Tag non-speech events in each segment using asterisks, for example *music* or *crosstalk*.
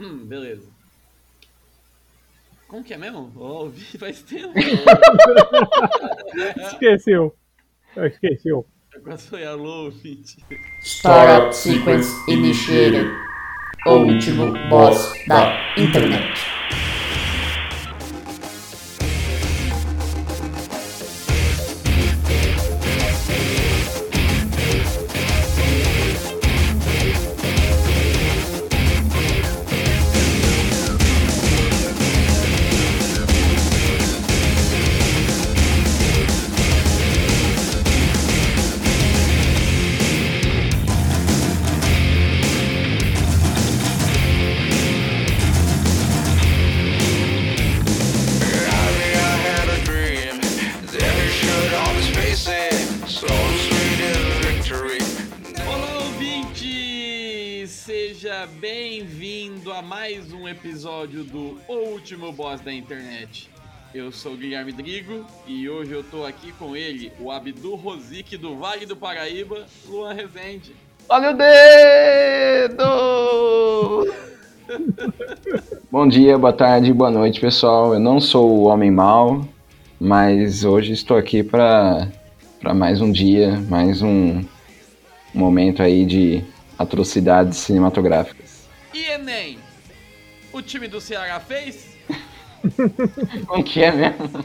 Hum, beleza. Como que é mesmo? Oh, ouvi *laughs* faz tempo. *laughs* Esqueceu. Esqueceu. Agora foi alô, ouvinte. Startup Sequence Initiated. O último boss da internet. Boss da Internet. Eu sou o Guilherme Drigo e hoje eu tô aqui com ele, o Abdu Rosique do Vale do Paraíba, Luan Rezende. Olha o dedo! *laughs* Bom dia, boa tarde, boa noite, pessoal. Eu não sou o homem mau, mas hoje estou aqui para para mais um dia, mais um momento aí de atrocidades cinematográficas. E Enem? O time do Ceará fez? *laughs* Como que é mesmo?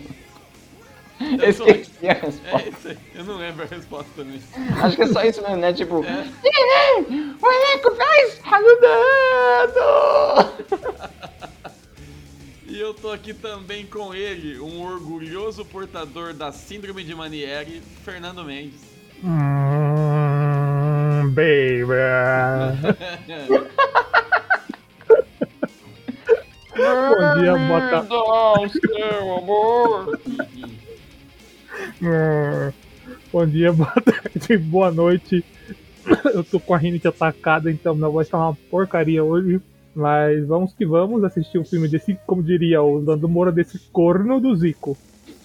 Eu esqueci a É resposta. isso aí, eu não lembro a resposta também. Acho que é só isso mesmo, né? Tipo, É. o elenco fez ajudando! *laughs* E eu tô aqui também com ele, um orgulhoso portador da Síndrome de Manieri, Fernando Mendes. Hum, baby. *laughs* Bom dia, boa tarde. seu amor! Hum, *laughs* Bom dia, boa tarde, boa noite. Eu tô com a rinite atacada, então minha voz tá uma porcaria hoje. Mas vamos que vamos assistir o filme desse, como diria o Lando Moura, desse corno do Zico.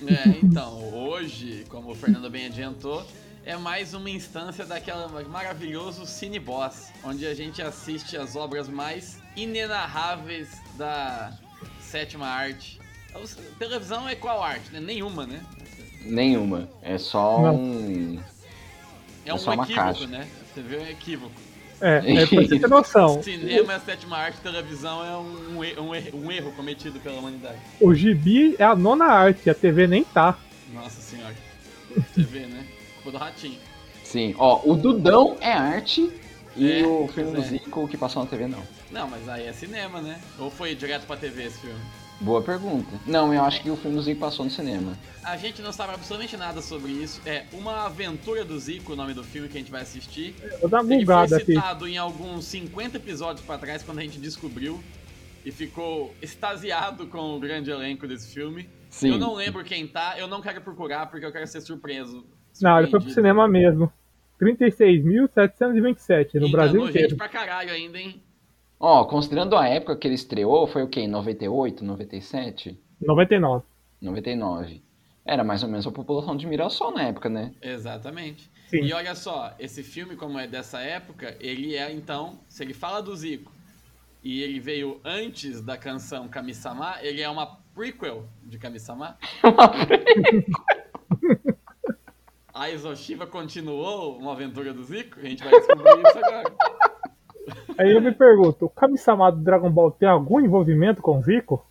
É, então, hoje, como o Fernando bem adiantou, é mais uma instância daquela maravilhoso Cine Boss, onde a gente assiste as obras mais inenarráveis da sétima arte. A televisão é qual arte? Né? Nenhuma, né? Nenhuma. É só Não. um. É É um só uma equívoco, caixa. né? Você vê um equívoco. É, é pra você ter noção. *laughs* Cinema é a sétima arte, televisão é um, um erro- um erro cometido pela humanidade. O gibi é a nona arte, a TV nem tá. Nossa senhora. Vê, né? Culpa do ratinho. Sim, ó, o Dudão é arte e É, o filme do é. Zico que passou na TV não. Não, mas aí é cinema, né? Ou foi direto pra TV esse filme? Boa pergunta. Não, eu acho que o filme do Zico passou no cinema. A gente não sabe absolutamente nada sobre isso. É Uma Aventura do Zico, o nome do filme que a gente vai assistir. Dar uma Ele foi bugada aqui. citado em alguns 50 episódios pra trás, quando a gente descobriu. E ficou extasiado com o grande elenco desse filme. Sim. Eu não lembro quem tá, eu não quero procurar porque eu quero ser surpreso. Não, ele foi pro cinema mesmo. 36.727 no Enganou Brasil gente inteiro. pra caralho ainda, hein? Ó, considerando a época que ele estreou, foi o quê? Em 98, 97? 99. 99. Era mais ou menos a população de Mirassol na época, né? Exatamente. Sim. E olha só, esse filme, como é dessa época, ele é então, se ele fala do Zico e ele veio antes da canção Kami-sama, ele é uma prequel de Kami-sama. *laughs* *laughs* A Isoshiva continuou uma aventura do Zico? A gente vai descobrir isso agora. Aí eu me pergunto, o Kami-sama do Dragon Ball tem algum envolvimento com o Zico?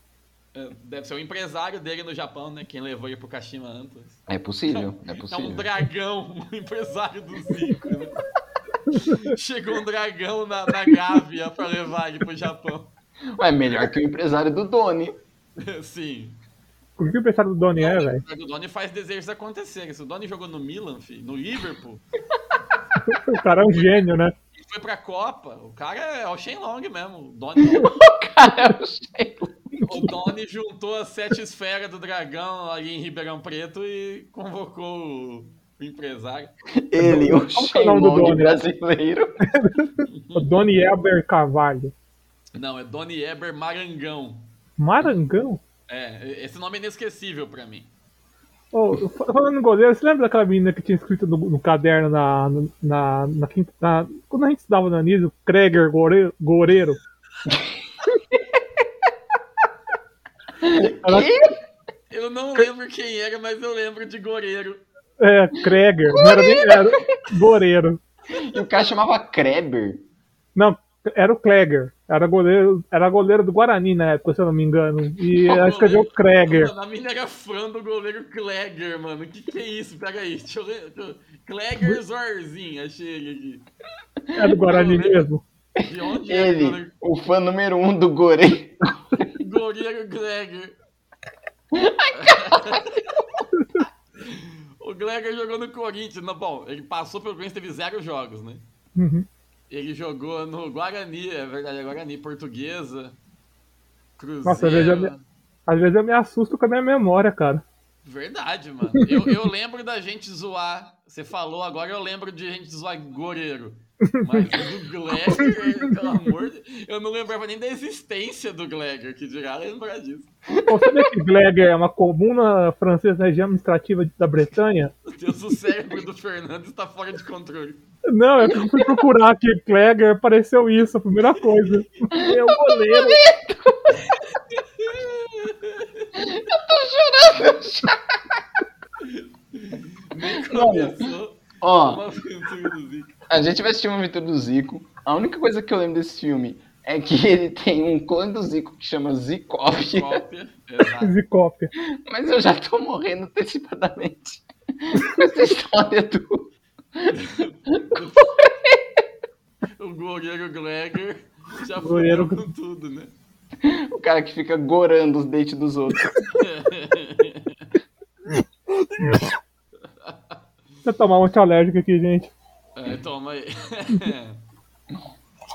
É, Deve ser o empresário dele no Japão, né? Quem levou ele pro Kashima antes. É possível, é É um possível. dragão, *laughs* um empresário do Zico, né? *laughs* Chegou um dragão na, na Gávea pra levar ele pro Japão. Ué, melhor que o empresário do Doni. *laughs* Sim. O que o empresário do Donnie é, velho? O Doni faz desejos acontecerem. Se o Doni jogou no Milan, filho, no Liverpool, *laughs* O cara é um gênio, né? e foi pra Copa, o cara é o Shenlong mesmo. O Doni, *laughs* Cara, eu sei. o Doni juntou as sete esferas do dragão ali em Ribeirão Preto e convocou o, o empresário. Ele, o é o do Shenlong Doni? brasileiro. O Donnie Elber Carvalho. Não, é Doni Eber Marangão. Marangão? É, esse nome é inesquecível pra mim. Fa- falando em goleiro, você lembra daquela menina que tinha escrito no, no caderno na, na, na, quinta- na- Quando a gente estudava no Anísio, Kreger Gore- Goreiro? *laughs* Era, Eu não lembro quem era, mas eu lembro de Goreiro. é, Kreger. Não era nem. Era Goreiro. E o cara chamava Kreber. Não, era o Kleger. Era goleiro, era goleiro do Guarani na época, se eu não me engano. E *laughs* Qual ela escreveu goleiro? Kreger. Mano, a mina era fã do goleiro Kleger, mano. Que que é isso? Pega aí. Deixa eu ler. deixa eu- Kleger Zorzinho, achei ele É do Guarani mesmo. aqui. De onde é o Ele, o fã número um do Gorei. *laughs* goleiro Kleger? *laughs* o Gleger jogou no Corinthians. Não, bom, ele passou pelo Corinthians, teve zero jogos, né? Uhum. Ele jogou no Guarani, é verdade, é Guarani, Portuguesa, Cruzeiro. Nossa, vejo a minha- Às vezes eu me assusto com a minha memória, cara. Verdade, mano. Eu, eu lembro da gente zoar. Você falou agora, eu lembro de gente zoar goleiro. Mas do Gleger, *laughs* pelo amor de Eu não lembrava nem da existência do Gleger, que dirá lembrar disso. Você sabia que Gleger é uma comuna francesa na região administrativa da Bretanha? Meu Deus, o cérebro do Fernando está fora de controle. Não, que eu fui procurar aqui Gleger, apareceu isso, a primeira coisa. *laughs* É o goleiro. *laughs* Nem começou Ó, uma aventura do Zico. a gente vai assistir uma aventura do Zico. A única coisa que eu lembro desse filme é que *laughs* ele tem um clone do Zico que chama Zicópia. Zicópia. Mas eu já tô morrendo antecipadamente com essa história do. O goleiro Gleger já Goleiro- foi com tudo, né? O cara que fica gorando os dentes dos outros. *laughs* Deixa eu tomar um antialérgico aqui, gente. É, toma aí.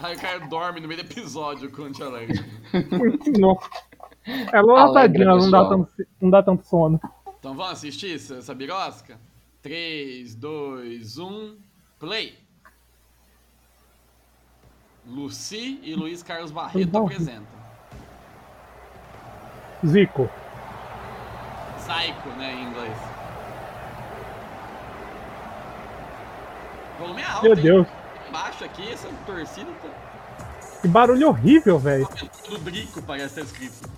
Aí o cara dorme no meio do episódio com o antialérgico. *laughs* Não. É lotadinha, não dá, tanto, não dá tanto sono. Então vamos assistir essa, essa birosca? 3, 2, 1, play! Lucy e Luiz Carlos Barreto apresentam. Zico. Psycho, né, em inglês. O volume é alto, Meu hein? Deus. Baixo aqui, essa torcida tá... Que barulho horrível, velho. Do Drico parece estar escrito.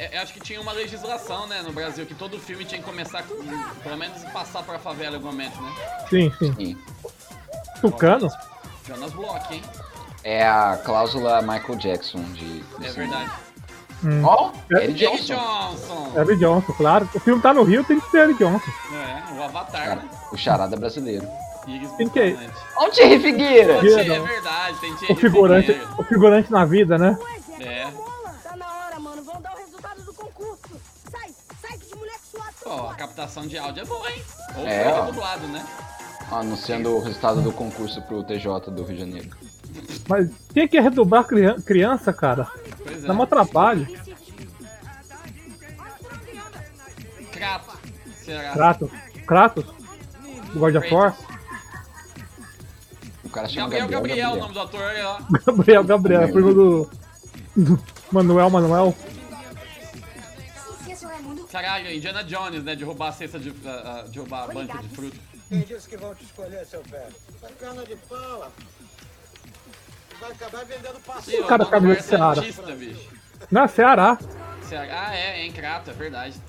É, é, acho que tinha uma legislação, né, no Brasil, que todo filme tinha que começar, com, pelo menos passar pra favela em algum momento, né? Sim, sim. Sim. Tucano? Jonas Block, hein? É a cláusula Michael Jackson de. É verdade. Hum. Ó, É- Eric Eric Johnson. Johnson! Eric Johnson, claro. O filme tá no Rio, tem que ser Eric Johnson. É, o Avatar, Cara, né? o charada brasileiro. Quem que é? Bucanante. Ó, o Thierry Figueira! Figueira. É não. verdade, tem Thierry O figurante, Figueira. o figurante na vida, né? É. Ó, a captação de áudio é boa, hein? Ou É, ó. dublado, né? Anunciando o resultado do concurso pro TJ do Rio de Janeiro. Mas tem que redobrar crian- criança, cara. Pois é. Dá mó trabalho. Crato. Será? Kratos. Kratos? Do God of War? O cara chama Gabriel, Gabriel. Gabriel, o nome do ator, olha lá. *laughs* Gabriel, Gabriel. É primo do, do Manuel, Manuel. Caralho, Indiana Jones, né? De roubar a cesta de. ah, de roubar a banca de fruta. Quem disse que vão te escolher, seu velho? Sacana de pau. Vai acabar vendendo cara o cabe nome no é Ceará. Bicho. Não, Ceará. Ceará. Ah, é, é em Crato, é verdade.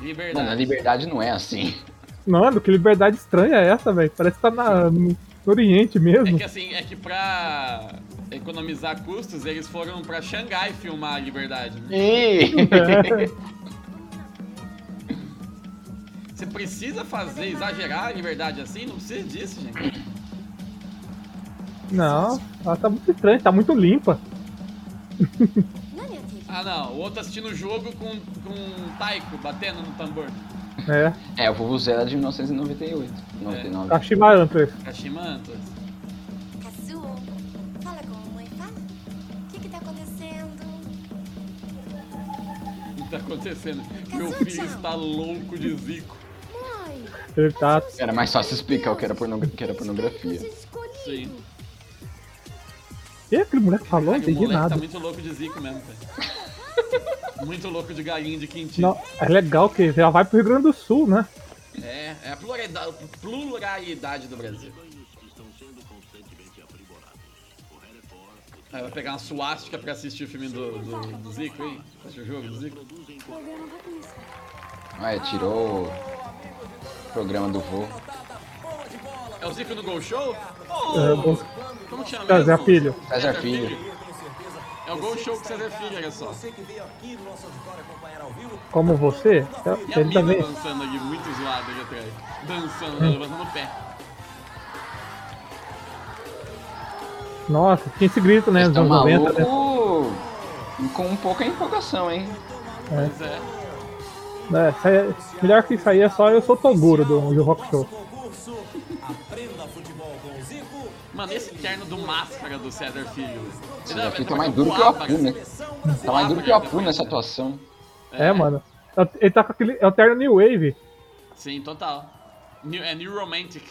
Liberdade. Mano, a liberdade não é assim. Mano, que liberdade estranha é essa, velho? Parece que tá na, no, Oriente É mesmo. que assim, é que pra economizar custos, eles foram pra Xangai filmar a liberdade. né? É. *laughs* Você precisa fazer, exagerar a liberdade assim? Não precisa disso, gente. Não, ela tá muito estranha, tá muito limpa. *laughs* Ah não, o outro assistindo o jogo com, com um taiko batendo no tambor. É, É, o Vuvuzela de 1998. 99. Kashima Antlers. Kashima Antlers. Kazuo, fala com a mamãe, fala. O que que tá acontecendo? O que tá acontecendo? Meu filho está louco de zico. Mãe, Ele tá. Era mais fácil explicar o que era, pornogra- que era pornografia. Sim. E aquele moleque falou? Não entendi moleque nada. tá muito louco de zico mesmo, velho. *laughs* muito louco de galinha de quintinho. Não, é legal que já vai pro Rio Grande do Sul, né? É, é a pluralidade, pluralidade do Brasil. Aí vai pegar uma suástica pra assistir o filme do, do, do Zico aí? Assistir o jogo do Zico? Ah, é, tirou o programa do vô. É o Zico no Gol Show? É, bom. Como chama César? Filho. César Filho. É o Gol Show com César Filho, olha só. Como você? E a Ele mina também. dançando aqui, muito zoado aqui atrás. Dançando, levantando o pé. Nossa, tinha esse grito, né? Nos Tá anos 90, né? com pouca empolgação, hein? Pois é. É, é- melhor que isso aí é só eu sou Toguro do, do Rock Show. Mano, esse terno do máscara do César Filho. Esse Não, daqui é tá mais porque duro que o Apu né? Tá mais duro que o Apu nessa atuação. É, mano. Ele tá com aquele. É o terno New Wave. Sim, total. New, é New Romantic.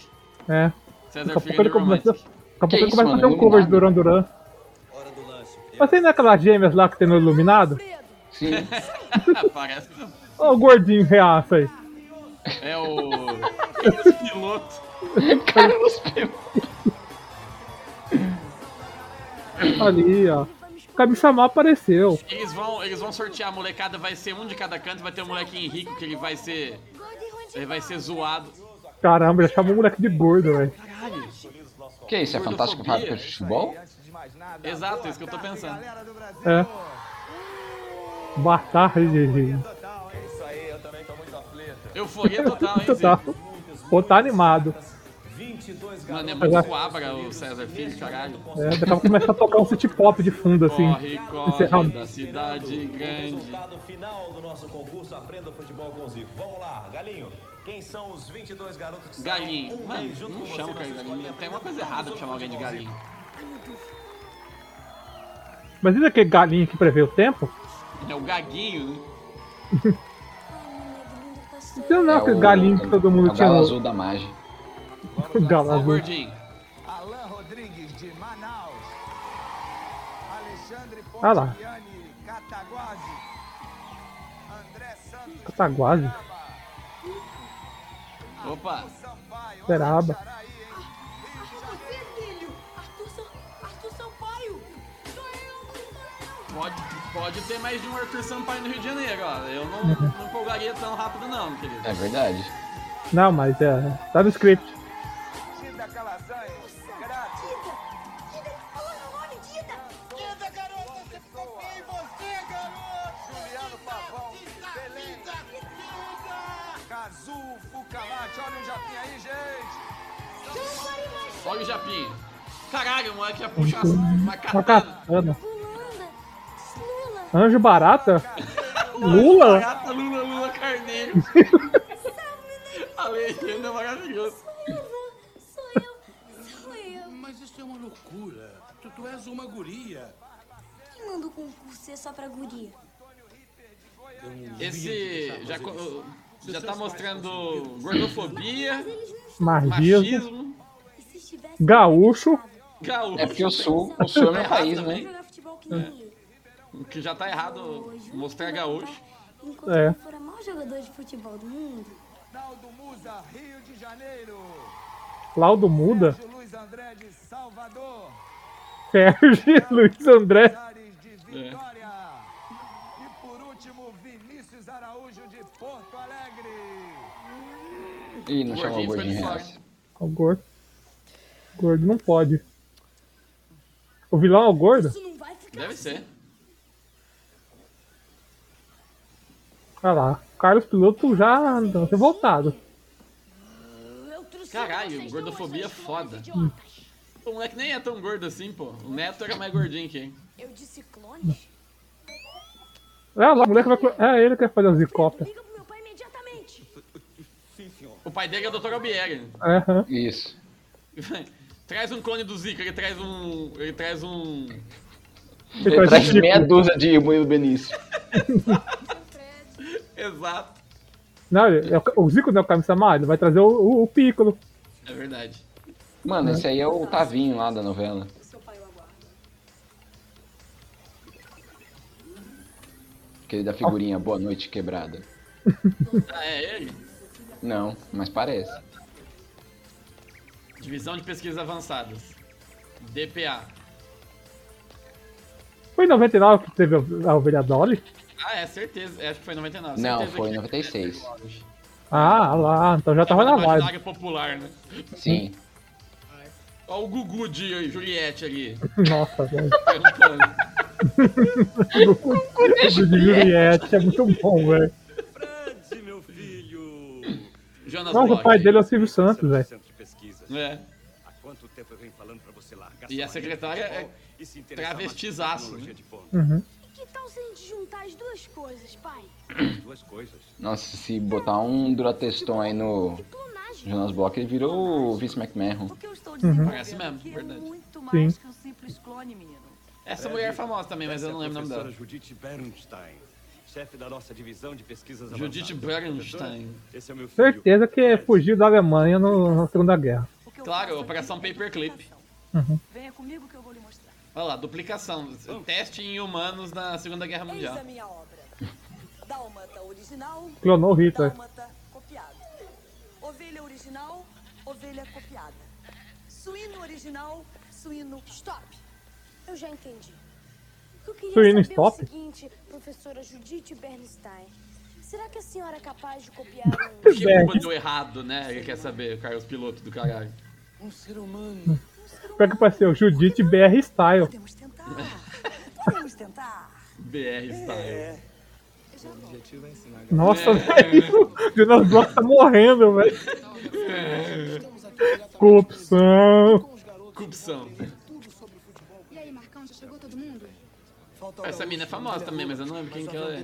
É. César Daqui a Filho pouco é ele New começa, Romantic. daqui a pouco ele começa a fazer um cover de Duran. Duran. Mas tem naquelas gêmeas lá que tem no Iluminado? Sim. *laughs* Parece. Olha o gordinho reaça aí. É o. *laughs* Esse piloto. Carlos Pelo. Ali, ó. Me chamar apareceu. Eles vão, eles vão sortear a molecada, vai ser um de cada canto, vai ter um molequinho rico que ele vai ser. Ele vai ser zoado. Caramba, já chamou o moleque de gordo, velho. Caralho. Que isso? É fantástico fábrica de futebol? Exato, é isso que eu tô pensando. É. Batalha de. Euforia total, hein, Total. Pô, tá animado. Mano, é muito abra o César Filho, caralho. É, daqui a pouco começa a tocar um city pop de fundo, assim. Corre, corre Encerrar- da cidade grande. Resultado final do nosso concurso Aprenda Futebol com o Zico. Vamos lá, Galinho. Quem são os 22 garotos que Galinho. um Mano, junto não com chama o cara de galinho. Tem uma coisa errada com chamar alguém de galinho. Mas isso aquele galinho que prevê o tempo? É o gaguinho, né? Isso não é aquele galinho que todo é mundo o tinha. galo no- azul da Mage. Galo azul. gordinho. Alain Rodrigues de Manaus. Alexandre lá. Pontigliani, Cataguases. André Santos. Cataguase. Opa! Sou eu! pode, pode ter mais de um Arthur Sampaio no Rio de Janeiro, ó. Eu não, não empolgaria tão rápido não, querido. É verdade. Não, mas é. Tá no script. Olha o Japinha. Caralho, o moleque ia puxar uma Uma katana. katana. Lula! Lula! Anjo barata? *laughs* Lula? Barata, Lula, Lula, Carneiro. *laughs* A legenda é maravilhosa. Sou eu! Sou eu! Mas isso é uma loucura. Tu, tu és uma guria. Quem manda o concurso é só pra guria? Esse já, já tá mostrando gordofobia, machismo. Gaúcho. gaúcho. É porque o sul, o sul é meu país, também. né? O que já tá errado mostrar gaúcho. Enquanto É. for o maior jogador de futebol do mundo, Naldo Musa, Rio de Janeiro. Laudo Muda. Sérgio Luiz André de Salvador. Sérgio Luiz André. Ares de Vitória. E por último, Vinícius Araújo de Porto Alegre. Ih, não chamou o gordinho. O gordo. Gordo não pode. O vilão é o gordo? Deve ser. Olha lá. Carlos Piloto já andou revoltado. Caralho, gordofobia foda. idiotas. O moleque nem é tão gordo assim, pô. O Neto era mais gordinho que ele. Eu disse clones? É lá, o moleque vai. É ele que vai fazer pai imediatamente. O pai dele é o Dr. Albieri. Aham. Isso. *laughs* traz um clone do Zico, ele traz um. Ele traz um. Ele Ele traz Chico. meia dúzia de Murilo Benício. *laughs* Exato. Não, é o, o Zico não é o Camisa ele vai trazer o, o, o Piccolo. É verdade. Mano, esse aí é o Tavinho lá da novela. Aquele da figurinha Boa Noite Quebrada. Ah, é ele? Não, mas parece. Divisão de Pesquisas Avançadas. DPA. Foi em 99 que teve a ovelha Dolly? Ah, é, certeza. É, acho que foi em 99. Não, certeza foi em que- 96. Ah, lá, então já tava na imaginária popular, né? Sim. Olha o Gugu de Juliette ali. Nossa, velho. *laughs* perguntando. O de Juliette é muito bom, velho. Fred, meu filho. Jonas Nossa, o Bloch. pai dele é o Silvio Santos, velho. Pesquisa. É. Há quanto tempo eu venho falando pra você largar E a secretária é travestizaço, né? Uhum. Que tal se a gente juntar as duas coisas, pai? *clears throat* Duas coisas. Nossa, se botar um Durateston aí no Jonas Block, ele virou o Vince McMahon. Uhum. Parece mesmo, verdade. Muito Sim. mais que um simples clone, menino. Essa mulher é famosa também, mas eu não lembro o nome dela. Judith Bernstein, chefe da nossa divisão de pesquisas Judith avançadas. Bernstein. Esse é meu filho. Certeza que fugiu da Alemanha no- na Segunda Guerra. Claro, Operação Paperclip. Uhum. Venha comigo que eu vou lhe mostrar. Olha lá, duplicação. Teste em humanos na Segunda Guerra Eis Mundial. a minha obra. Dálmata original. Clonou Hitler. Dálmata copiado. Ovelha original, ovelha copiada. Suíno original, suíno. Stop. Eu já entendi. Eu queria Suíno saber stop? o seguinte, professora Judith Bernstein. Será que a senhora é capaz de copiar um... Por que deu errado, né? Ele quer saber, o Carlos Piloto do caralho. Um ser humano. Pior que pareceu o Judite BR Style. Podemos tentar. Podemos tentar. *laughs* BR Style. É a Nossa, É. velho. O Jonas Block tá morrendo, velho. Corrupção. Corrupção. E aí, Marcão, já chegou todo mundo? Essa mina é famosa também, mas eu não lembro quem que ela é.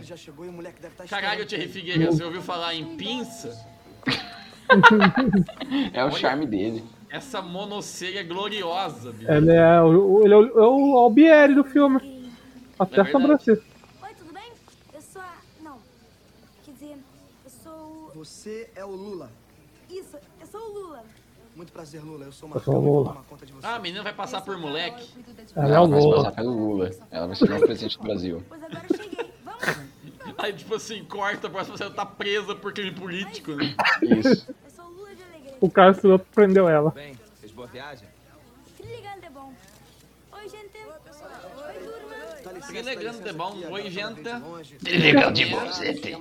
Caralho, Thierry Figueira, você ouviu falar em pinça? *laughs* É o charme dele. Essa monocelha gloriosa, bicho. Ele é o, ele é o, é o Albieri do filme. Até É a verdade. sobrancelha. Oi, tudo bem? Eu sou a... Não. Quer dizer, eu sou o... Você é o Lula. Isso, eu sou o Lula. Muito prazer, Lula. Eu sou o Eu sou. Lula. Vou tomar conta de você. Ah, a menina vai passar por moleque. Ela é o Ela vai Lula. passar pelo Lula. Ela vai ser o presidente do Brasil. Pois agora eu cheguei. Vamos? Aí, tipo assim, corta, a próxima você tá presa por crime político, né? Isso. O Carlos Piloto prendeu ela. Bem, fez boa viagem? Que legal, é bom. Oi, gente. É bom. Oi, garota gente.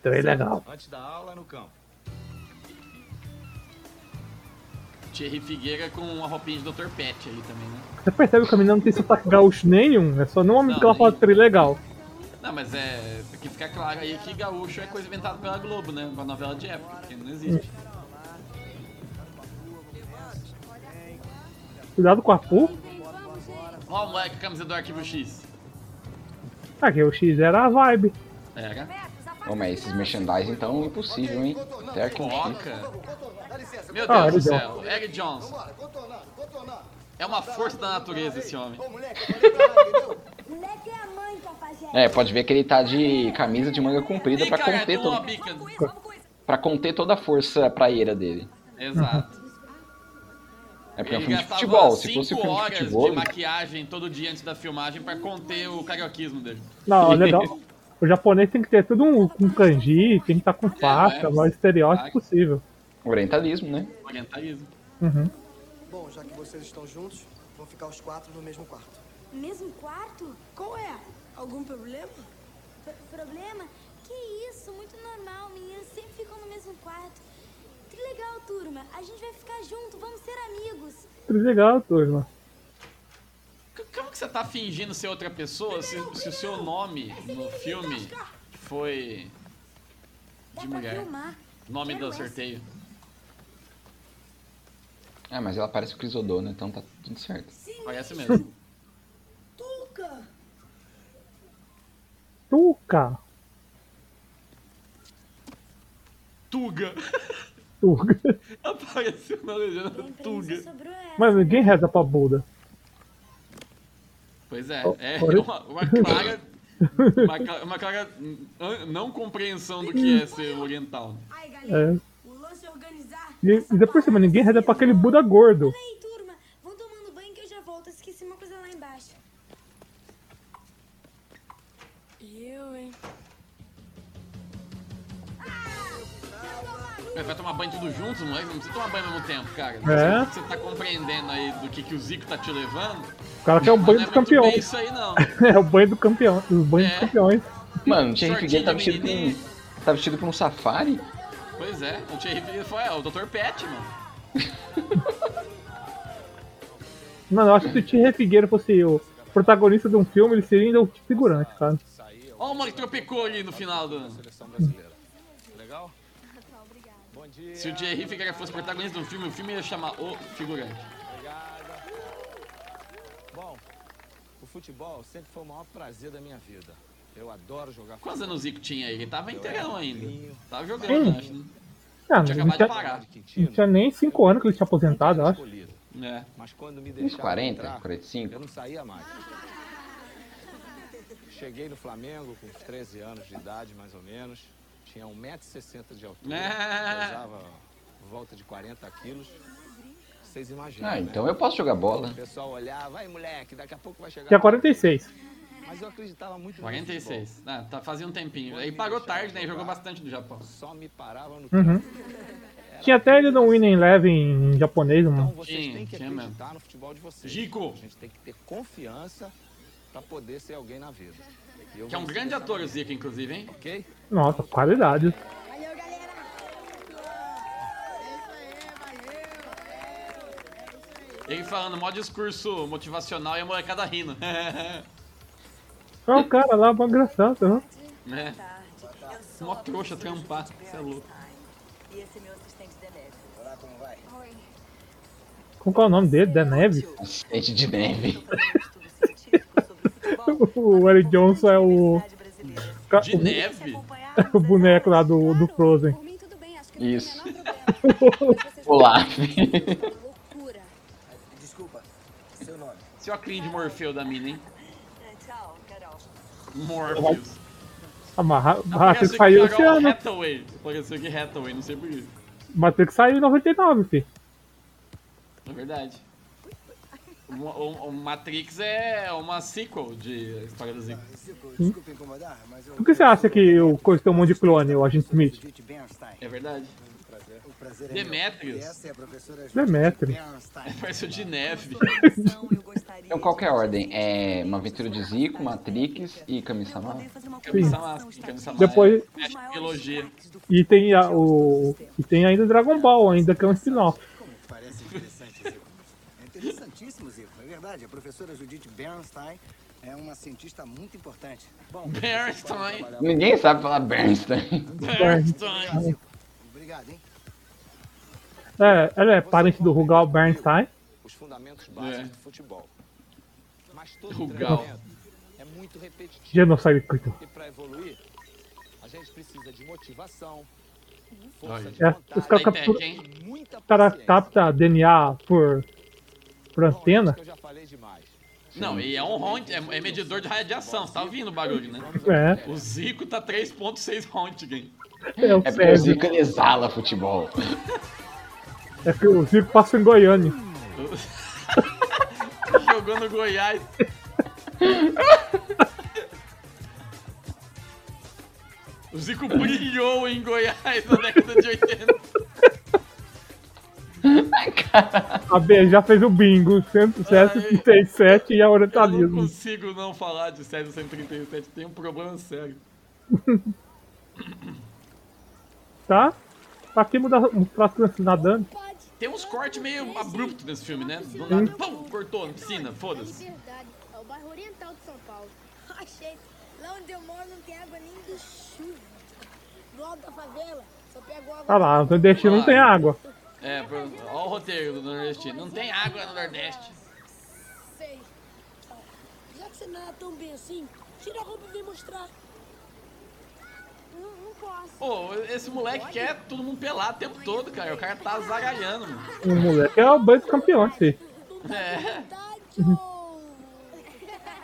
Então é legal. Antes da aula, no campo. Thierry Figueira com uma roupinha de Dr. Pet aí também, né? Você percebe que a menina não tem sotaque gaúcho nenhum. É só no momento Não, que ela fala nem- legal. Não, mas é. Tem que ficar claro aí que gaúcho é coisa inventada pela Globo, né? Uma novela de época, que não existe. Cuidado com a Pu. Ó, o moleque camisa do Arquivo X. Ah, que o X era a vibe. Era. Ô, mas esses merchandising então impossível, hein? Até aqui. Coca. Meu Ah, Deus do Eric céu. Eric Johnson. É uma força da natureza esse homem. É. É, pode ver que ele tá de camisa de manga comprida cara, conter, todo, pra conter toda a força praieira dele. Exato. É porque é um Ele filme de futebol. Se fosse 5 um filme de horas de futebol. maquiagem todo dia antes da filmagem pra conter o carioquismo dele. Não, é legal. *laughs* O japonês tem que ter tudo um, com kanji, tem que estar com faixa, é. o mais estereótipo Claro. possível. Orientalismo, né? Orientalismo. Uhum. Bom, já que vocês estão juntos, vão ficar os quatro no mesmo quarto. Mesmo quarto? Qual é? Algum problema? P- problema? Que isso, muito normal. Meninos sempre ficam no mesmo quarto. Que legal, turma. A gente vai ficar junto, vamos ser amigos. Legal, turma. C- Como que você tá fingindo ser outra pessoa se, se o seu nome no filme foi de mulher? Nome do sorteio. Ah, mas ela parece o Chris O'Donnell, então tá tudo certo. Parece mesmo. Tuca! Tuca. Tuga. Tuca. *laughs* Apareceu na legenda Tuga. Mas ninguém reza pra Buda. Pois é, é uma, uma clara. Uma, cla- uma clara não compreensão do que é ser oriental. É. o lance é organizar. E, e depois cima, ninguém reza pra aquele Buda gordo. Vai vai tomar banho tudo juntos, moleque? Não precisa tomar banho ao mesmo tempo, cara. É. Não Você tá compreendendo aí do que, que o Zico tá te levando? O cara quer o banho Não é dos campeões. isso aí, não. *laughs* É o banho do campeão, os banhos dos campeões. Mano, o Thierry Figueiredo tá de vestido com. Tá vestido com um safari? Pois é, o Thierry Figueiredo foi é, o Dr. Pet, mano. *laughs* Mano, eu acho que se o Thierry Figueira fosse o protagonista de um filme, ele seria ainda o figurante, cara. Ó o mano que tropicou ali no final do... Se o Thierry Figueiredo fosse protagonista de um filme, o filme ia chamar O Figurante. Bom, o futebol sempre foi o maior prazer da minha vida. Eu adoro jogar Quantos anos o Zico tinha aí? Ele tava inteirão ainda. Tava Sim. jogando, acho. né? Ah, Tinha não acabado de tinha, parar. não tinha nem 5 anos que ele tinha aposentado, acho. É. Mas quando me Uns deixavam 40, entrar, 45. eu não saía mais. Cheguei no Flamengo com uns 13 anos de idade, mais ou menos. Tinha 1,60m de altura. É. Pesava volta de 40 quilos. Vocês imaginam, Ah, né? então eu posso jogar bola. O pessoal olhava, vai moleque, daqui a pouco vai chegar. Tinha 46. Mas eu acreditava muito no 46. Ah, tá, fazia um tempinho. Aí parou tarde, né? Jogou bastante no Japão. Só me parava no Uhum. Tinha até ele no Winning Eleven em japonês, Então mano. vocês Sim, têm que acreditar no futebol de vocês. Gico. A gente tem que ter confiança pra poder ser alguém na vida. Que é um grande ator o Zico, inclusive, hein? Ok? Nossa, qualidade. Ele falando, mó discurso motivacional e a molecada rindo. Olha o cara lá, mó engraçado, né? né? Mó trouxa trampar, você é louco. E esse é meu assistente Deneve. Olá, como vai? Oi. Como qual é o nome dele? Da Neve? Assistente de neve. O Eric Johnson é o. De *laughs* o- neve? o boneco lá do, do Frozen. Isso. Olá. Desculpa, seu nome. Seu óculos de Morfeu da mina, hein? Tchau, Carol. Morpheus. Ah, Matrix Apareceu saiu que esse ano. Hathaway. Apareceu que Hathaway, não sei porquê. Matrix saiu em 99, filho. É verdade. O, o- o Matrix é uma sequel de História do Zico. Desculpa incomodar, mas eu... Por que você acha que o coisa tem um monte de clone, o Agente Smith? É verdade. O prazer é Demetrius. é Demetrius. Bernstein. Apareceu de neve. *laughs* Então qual que é a ordem? É uma aventura de Zico, Matrix e Kami-sama? Kami-sama, Kami-sama Depois- é. E tem, a, o, e tem ainda Dragon Ball, ainda que é um spin-off. Parece interessante, Zico. É interessantíssimo, Zico. É verdade. A professora Judith Bernstein é uma cientista muito importante. Bom, Bernstein. Ninguém sabe falar Bernstein. Bernstein. Obrigado, hein? É, ela é parente do Rugal Bernstein. Os fundamentos básicos É. do futebol. Mas todo Rugal. é muito repetitivo. Genocide Cristo. E para evoluir, a gente precisa de motivação, Olha. força de É, os caras capturam- cara capta DNA por, por antena. Que eu já falei demais. Não, e é um Ront, é, é medidor de radiação, tá ouvindo o barulho, né? É, O Zico tá 3.6 Rontgen. é o É porque o. Zico ele exala futebol. É que o Zico passa em Goiânia. *laughs* Jogou no Goiás. *laughs* O Zico brilhou em Goiás na década de 80. A B já fez o bingo, 137 e a Eu não orientalismo. consigo não falar de César 137, tem um problema sério. *laughs* Tá? Pra que mudar, as crianças nadando? Tem uns cortes meio abruptos nesse filme, né? Do nada, pum, cortou na piscina, foda-se. Verdade, é o bairro oriental de São Paulo. *laughs* Achei. Lá onde eu moro não tem água nem de chuva. Do alto da favela, só pego água. Ah lá, no Nordestino não tem água. É, pro- ó o roteiro do Nordeste. Não tem água no Nordeste. Sei. Já que você nada tão bem assim, tira a roupa e vem mostrar. Não, não posso. Pô, esse moleque quer todo mundo pelado o tempo todo, cara. O cara tá zagalhando, mano. O moleque é o banho campeões, filho. É.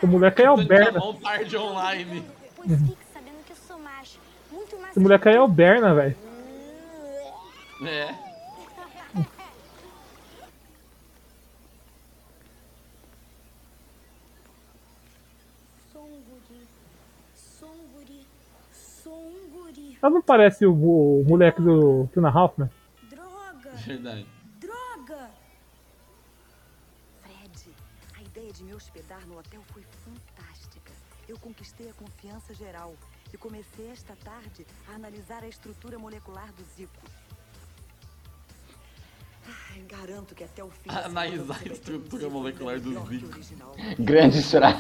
O moleque é o tarde online. Pois fique sabendo que eu sou macho. Muito mais Esse moleque aí é o Berna, velho. É. Sou um guri. Sou um guri. Sou um guri. Ela não parece o, o moleque do Tuna Hoffman? Droga! Verdade. Droga! Fred, a ideia de me hospedar no hotel foi fantástica. Eu conquistei a confiança geral e comecei esta tarde a analisar a estrutura molecular do Zico. Ai, garanto que até o fim. Analisar a estrutura molecular do Zico. Grande frase.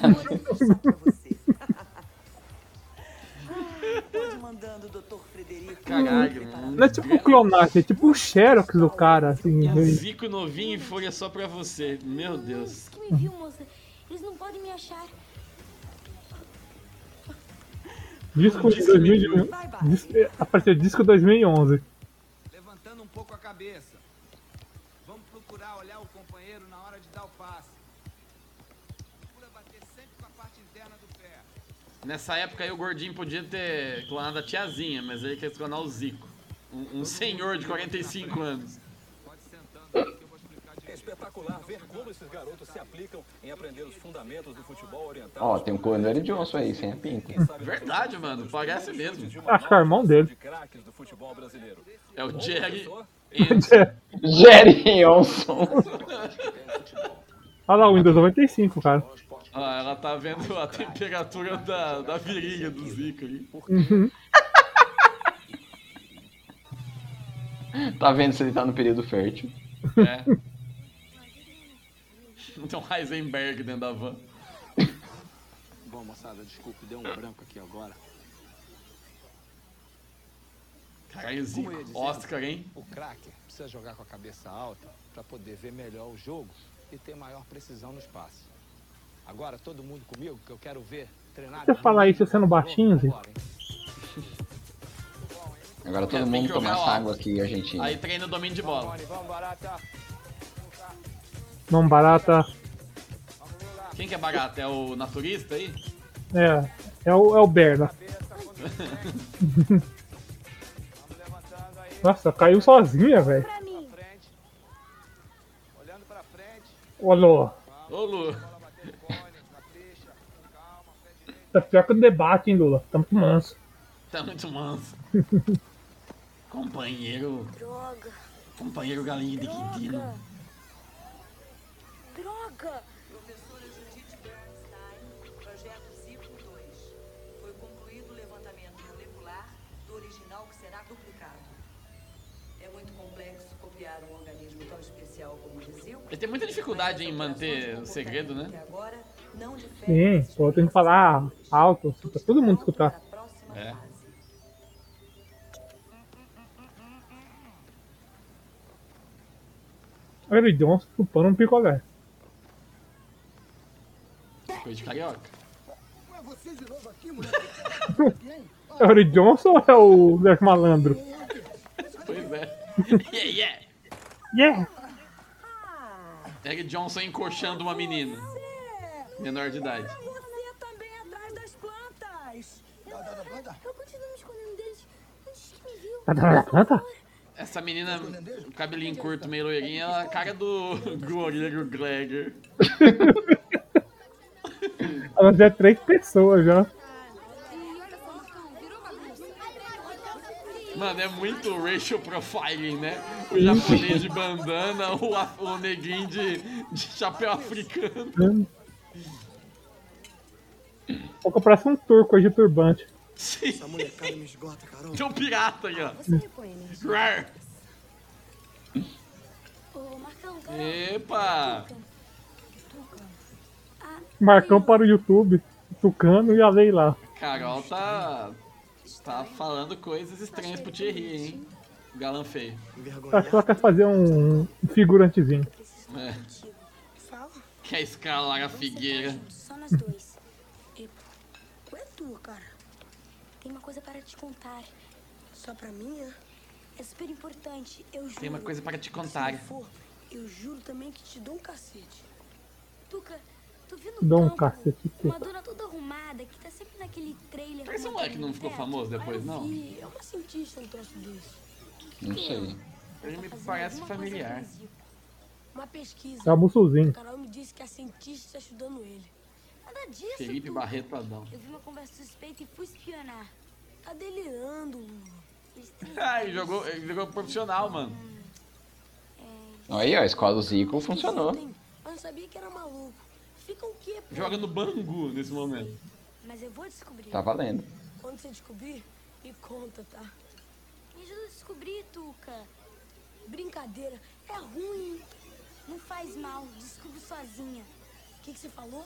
Ai, Pode mandando, doutor Frederico. Caralho, Não é tipo clonagem, é tipo o Xerox do cara, assim. Um Zico novinho e folha só pra você. Meu Deus. Que me viu, moça? Eles não podem me achar. Disco de 2000, disco, apareceu disco 2011. Levantando um pouco a cabeça. Nessa época aí o gordinho podia ter clonado a tiazinha, mas ele quer clonar o Zico. Um, um senhor de 45 anos. É espetacular ver como esses garotos se aplicam em aprender os fundamentos do futebol oriental. Ó, tem um Eric Johnson aí, sem a pinta. Verdade, mano. Parece mesmo. Acho que é o irmão dele. Craques do futebol brasileiro. É o Jerry. *laughs* Jerry Johnson. Olha lá o Windows 95, cara. Ah, ela tá vendo a temperatura da, da virilha do Zico ali. Uhum. Tá vendo se ele tá no período fértil. É. Tem um Heisenberg dentro da van. Bom, moçada, desculpe, deu um branco aqui agora. Caralho, Zico. Oscar, hein? O craque precisa jogar com a cabeça alta para poder ver melhor o jogo e ter maior precisão nos passes. Agora, todo mundo comigo, que eu quero ver treinar. Você falar isso sendo baixinho, Zico? Agora todo mundo toma lá. água aqui, Argentina. Aí treina o domínio de bola. Mão barata. Quem que é barato? É o naturista aí? É, é o, é o Berna. Nossa, caiu sozinha, velho. Olha, ó, Ô, Lu. Tá pior que o debate, hein, Lula? Tá muito manso. Tá muito manso. *laughs* Companheiro. Droga! Companheiro galinha de Quintino. Droga! Professora Judith Bernstein, projeto Zico 2. Foi concluído o levantamento molecular do original que será duplicado. É muito complexo copiar um organismo tão especial como o de Zico. Ele tem muita dificuldade em manter o segredo, né? Agora, não difere Sim, pô, tem que falar alto, pra todo mundo escutar. É. Eric Johnson chupando um picolé. Coisa de carioca. Ué, você de novo aqui, moleque? É o Eric Johnson ou é o Zé Malandro? Pois é. yeah, yeah. Yeah! Eric Johnson encoxando uma menina. Menor de idade. Você também atrás das plantas! Eu continuo me escondendo deles antes que me viu. Tá atrás da planta? Essa menina, o cabelinho curto, meio loirinha, ela é a cara do goleiro Glegger. Ela já é três pessoas já. Mano, é muito racial profiling, né? O japonês de bandana, o, o neguinho de, de chapéu africano. Ou parece um turco aí de turbante. Sim. Essa molecada me esgota, Carol. Tem um pirata aí, ó. Você reconhece? Rar. Ô, Marcão, Carol. Epa! Marcão para o YouTube, Tucano e a lei lá. Carol tá. tá falando coisas estranhas pro Thierry, hein? Galã feio. Acho que ela quer fazer um, figurantezinho. É. Fala. Quer escalar a figueira. Só nós dois. E... Ué, tu, cara? Tem uma coisa para te contar. Só pra mim, é? É super importante, eu juro. Tem uma coisa para te contar. Se for, eu juro também que te dou um cacete. Tuca, tu viu no Dou um campo cacete. uma dona toda arrumada que tá sempre naquele trailer. Esse com uma moleque não ficou famoso depois, não? vi, É uma cientista um troço desse. Não sei. Ele me parece familiar. Uma pesquisa. É o Mussolzinho. A Carol me disse que a cientista está estudando ele. Nada disso, Felipe. Barreto Adão. Eu vi uma conversa suspeita e fui espionar. tá delirando. *laughs* Ah, ele jogou, ele jogou profissional, mano. Aí, ó, a escola do Zico funcionou. Eu não sabia que era maluco. Fica o quê, pô? Joga no Bangu nesse momento. Mas eu vou descobrir. Tá valendo. Quando você descobrir, me conta, tá? Me ajuda a descobrir, Tuca. Brincadeira. É ruim. Não faz mal. Descubro sozinha. O que, que você falou?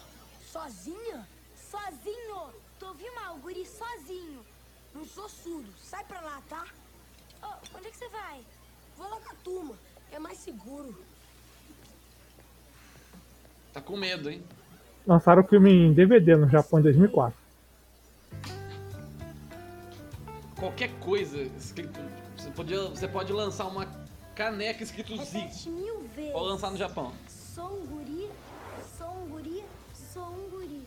Sozinha? Sozinho! Tu ouviu mal, guri? Sozinho! Não sou surdo. Sai pra lá, tá? Oh, onde é que você vai? Vou lá com a turma. É mais seguro. Tá com medo, hein? Lançaram o filme em DVD no Japão em 2004. Qualquer coisa escrito. Você, podia, você pode lançar uma caneca escrito. Repete mil vezes. Ou lançar no Japão. Sou um guri, sou um guri.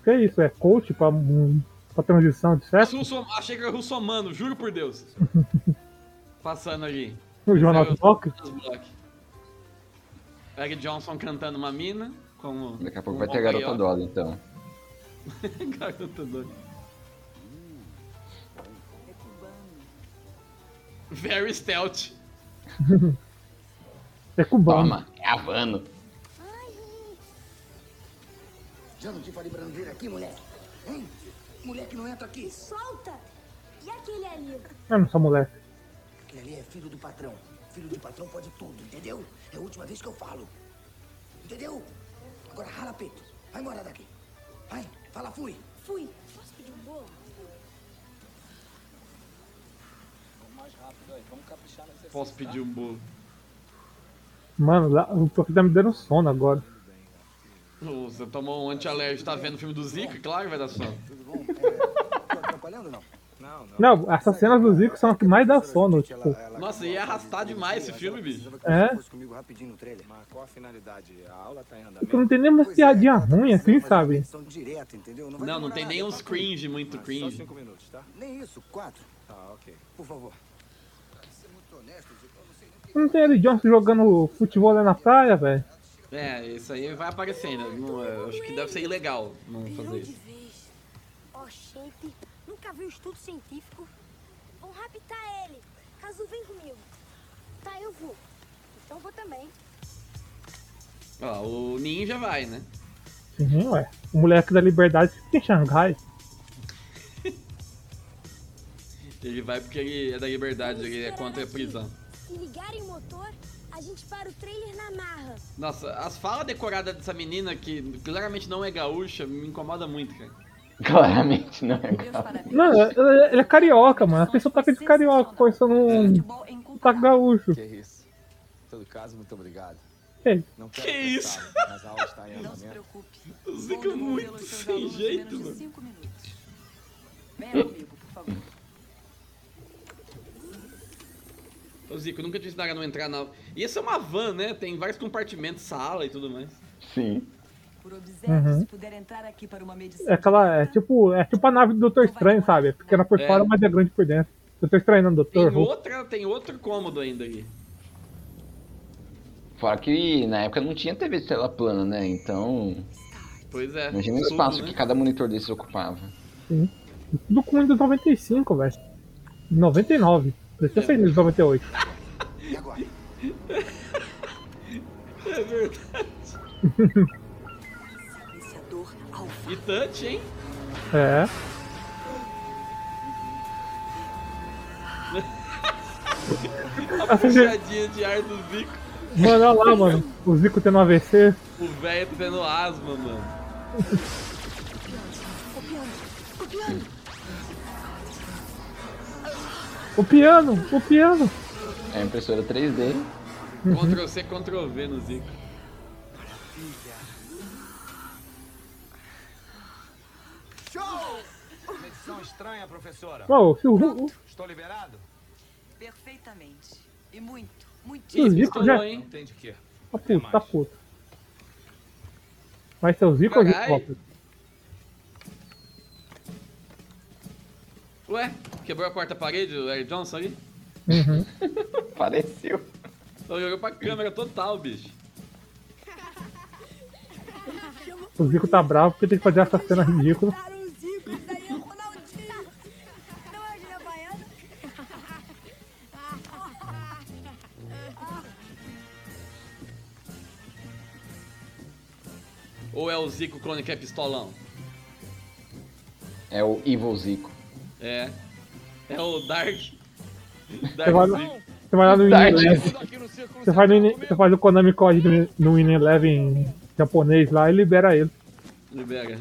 O que é isso? É coach pra, um- pra transição de sexo? Russo, achei que era russomano, juro por Deus. *laughs* Passando ali. O Jornal do blocos. Eric Johnson cantando uma mina. Como Daqui a pouco vai ter a garota. Dolly, então. *laughs* Garota Dolly. Very stealth. *laughs* É cubano. Toma, é Havano. Já não te falei pra não vir aqui, mulher? Hein? Mulher que não entra aqui. Solta! E aquele ali? Eu não sou moleque. Aquele ali é filho do patrão. Filho de patrão pode tudo, entendeu? É a última vez que eu falo. Entendeu? Agora rala peito. Vai embora daqui. Vai, fala fui. Fui. Posso pedir um bolo? Vamos mais rápido aí, vamos caprichar nesse Posso pedir um bolo. Mano, lá, o Toque tá me dando sono agora. Você tomou um antialérgico, tá vendo o filme do Zico? Claro que vai dar sono. Tô atrapalhando não? Não, não. Não, essas cenas do Zico são as que mais dá sono, tipo. Nossa, ia arrastar demais esse filme, bicho. É? tá em andamento? Porque não tem nem umas piadinhas ruins assim, sabe? Não, não tem nem uns é cringe, muito cringe. tá? Nem isso, quatro. Tá, ok. Por favor. Ser muito honesto, Zico, eu não sei nem o que- Não tem Eric Johnson jogando futebol lá na praia, velho. É, isso aí vai aparecer ainda. Não, eu acho que deve ser ilegal não fazer isso. Ó, gente, nunca vi um estudo científico. Vamos raptar ele. Caso vem comigo. Tá, eu vou. Então vou também. Ó, o ninja vai, né? Uhum, ué. O moleque da liberdade fica em Xangai. Ele vai porque ele é da liberdade, ele é contra a prisão. Se ligarem o motor, a gente para o trailer na marra. Nossa, as falas decoradas dessa menina, que claramente não é gaúcha, me incomoda muito, cara. *laughs* Claramente não é parabéns. Não, ele ele é carioca, mano. A pessoa tá de carioca, forçando um sotaque gaúcho. Que isso. Em todo caso, muito obrigado. Ei, Não Que isso? apressá-lo, Mas a aula está em Não se preocupe. É devolvê-lo muito sem jeito, mano. Venha comigo, por favor. Ô Zico, nunca te ensinaram a não entrar na. E essa é uma van, né? Tem vários compartimentos, sala e tudo mais. Sim. Uhum. se puder entrar aqui para uma medição. é aquela. É tipo, é tipo a nave do Doutor Estranho, sabe? É pequena por É. fora, mas é grande por dentro. Doutor Estranho não, Tem Doutor Who. outra, tem outro cômodo ainda ali. Fora que na época não tinha TV de tela plana, né? Então, Pois é. imagina o tudo, espaço né? que cada monitor desses ocupava. Sim. Tudo com Windows 95, velho. 99. Precisa ser Windows 98. E agora? *laughs* É verdade. Silenciador alfa. E touch, hein? É. *laughs* A puxadinha de ar do Zico. Mano, olha lá, mano. O Zico tendo AVC. O velho tá tendo asma, mano. *laughs* O piano, o piano. É a impressora 3D. Ctrl C, Ctrl V no Zico. Show! Medição estranha, professora. Ô, o, o, o, Estou liberado? Perfeitamente. E muito, o muitíssimo. Zico já. hein? Não tem de quê. Tá puto, tá puto. Vai ser o Zico ou o Zico Ué, quebrou a quarta parede, o Eric Johnson ali? Uhum. *laughs* Pareceu. Ele olhou pra câmera total, bicho. O Zico tá bravo porque tem que fazer essa cena ridícula. Ou é o Zico Crônica é Pistolão? É o Evil Zico. É. É o Dark. Você Dark vai, Zico. você vai lá no. Ineleven. Você faz, no, Ine- você faz o Konami Code no, no Ineleven japonês lá e libera ele. Libera.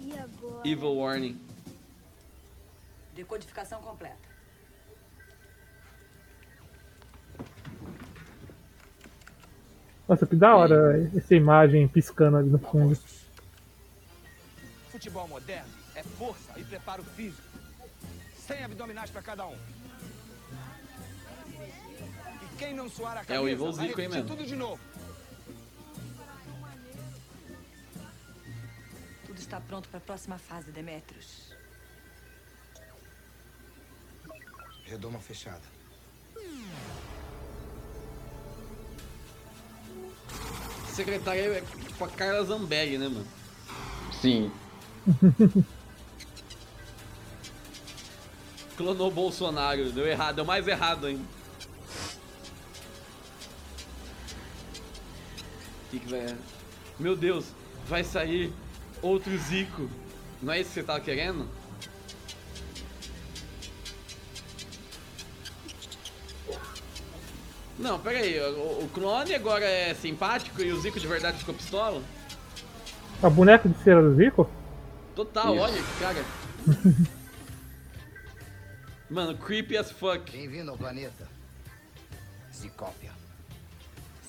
E agora? Evil Warning. Decodificação completa. Nossa, que da hora essa imagem piscando ali no fundo. Futebol moderno é força e preparo físico. 100 abdominais para cada um. E quem não suar a camisa É o vai hein, tudo de novo. Tudo está pronto para a próxima fase, Demetrius. Redoma fechada. Secretária é tipo a Carla Zambelli, né, mano? *laughs* Sim. Clonou o Bolsonaro, deu errado, deu mais errado ainda. Que que vai... Meu Deus, vai sair outro Zico. Não é isso que você tava querendo? Não, pera aí, o, o clone agora é simpático e o Zico de verdade ficou pistola? A boneca de cera do Zico? Total, Isso. olha que cara. *laughs* Mano, creepy as fuck. Bem-vindo ao planeta. Zicópia.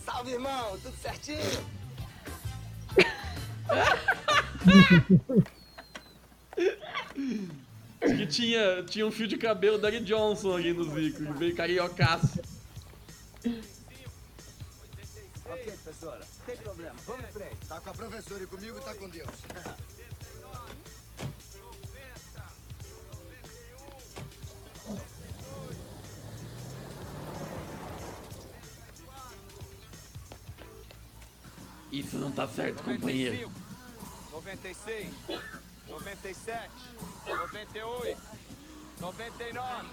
Salve, irmão! Tudo certinho? *laughs* Que tinha, tinha um fio de cabelo da Johnson ali no Zico, veio cariocaço. Ok, professora. Tem problema. Vamos em frente. Tá com a professora e comigo tá com Deus. *laughs* Isso não tá certo, companheiro. 96, 97, 98, 99,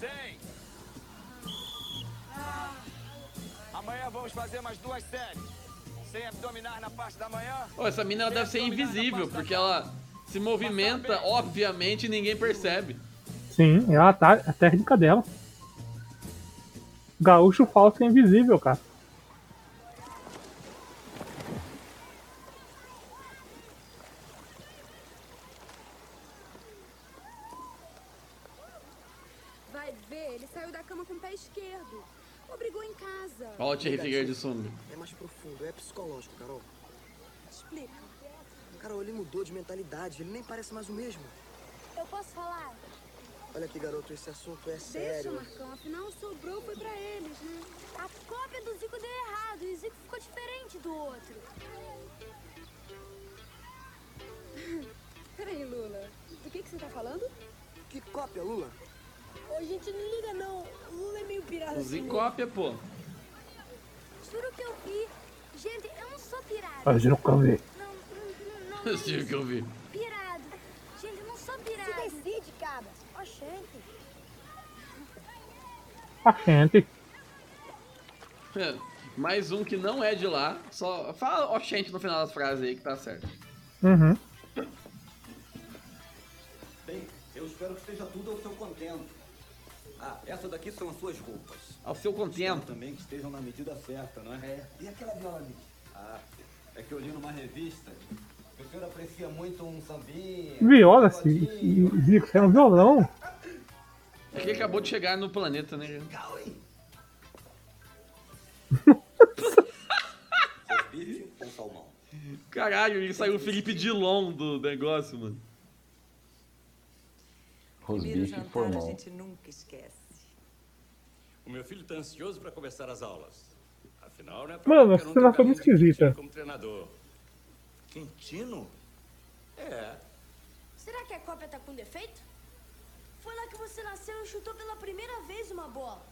100. Amanhã vamos fazer mais duas séries. Sem abdominar na parte da manhã. Ô, essa mina ela deve ser invisível, porque ela se movimenta, obviamente, e ninguém percebe. Sim, é a, ta- a técnica dela. Gaúcho falso é invisível, cara. Vai ver, ele saiu da cama com o pé esquerdo. Obrigou em Thierry Figueiredo de sunga. É mais profundo, é psicológico, Carol. Explica. Carol, ele mudou de mentalidade, ele nem parece mais o mesmo. Eu posso falar? Olha aqui, garoto, esse assunto é Deixa, sério. Marcão, afinal sobrou foi pra eles, né? A cópia do Zico deu errado e o Zico ficou diferente do outro. *laughs* Peraí, Lula. Do que, que você tá falando? Que cópia, Lula? Ô, gente, não liga não. O Lula é meio pirado O assim. Zico cópia, pô. Juro que eu vi. Gente, eu não sou pirado. Mas eu nunca vi. Não, não, não. *laughs* Eu sei o que eu vi. Pirado. Gente, eu não sou pirado. Se decide, cabra. Oxente. A gente. É, Mais um que não é de lá. Só fala oxente no final das frases aí que tá certo. Uhum. Bem, eu espero que esteja tudo ao seu contento. Ah, essa daqui são as suas roupas. Ao seu contento. também que estejam na medida certa, não é? É. E aquela viola ali? Ah, é que eu li numa revista que o senhor aprecia muito um sambinha. Viola, um Zico. pagodinho. Zico, você é um violão. É que ele acabou de chegar no planeta, né? *laughs* Ou salmão? Caralho, ele saiu o Felipe Dilon do negócio, mano. Primeiro jantar a gente nunca esquece. O meu filho tá ansioso para começar as aulas. Afinal, né? Mano, essa cena foi muito esquisita. Como treinador. Quintino? É. Será que a cópia tá com defeito? Foi lá que você nasceu e chutou pela primeira vez uma bola.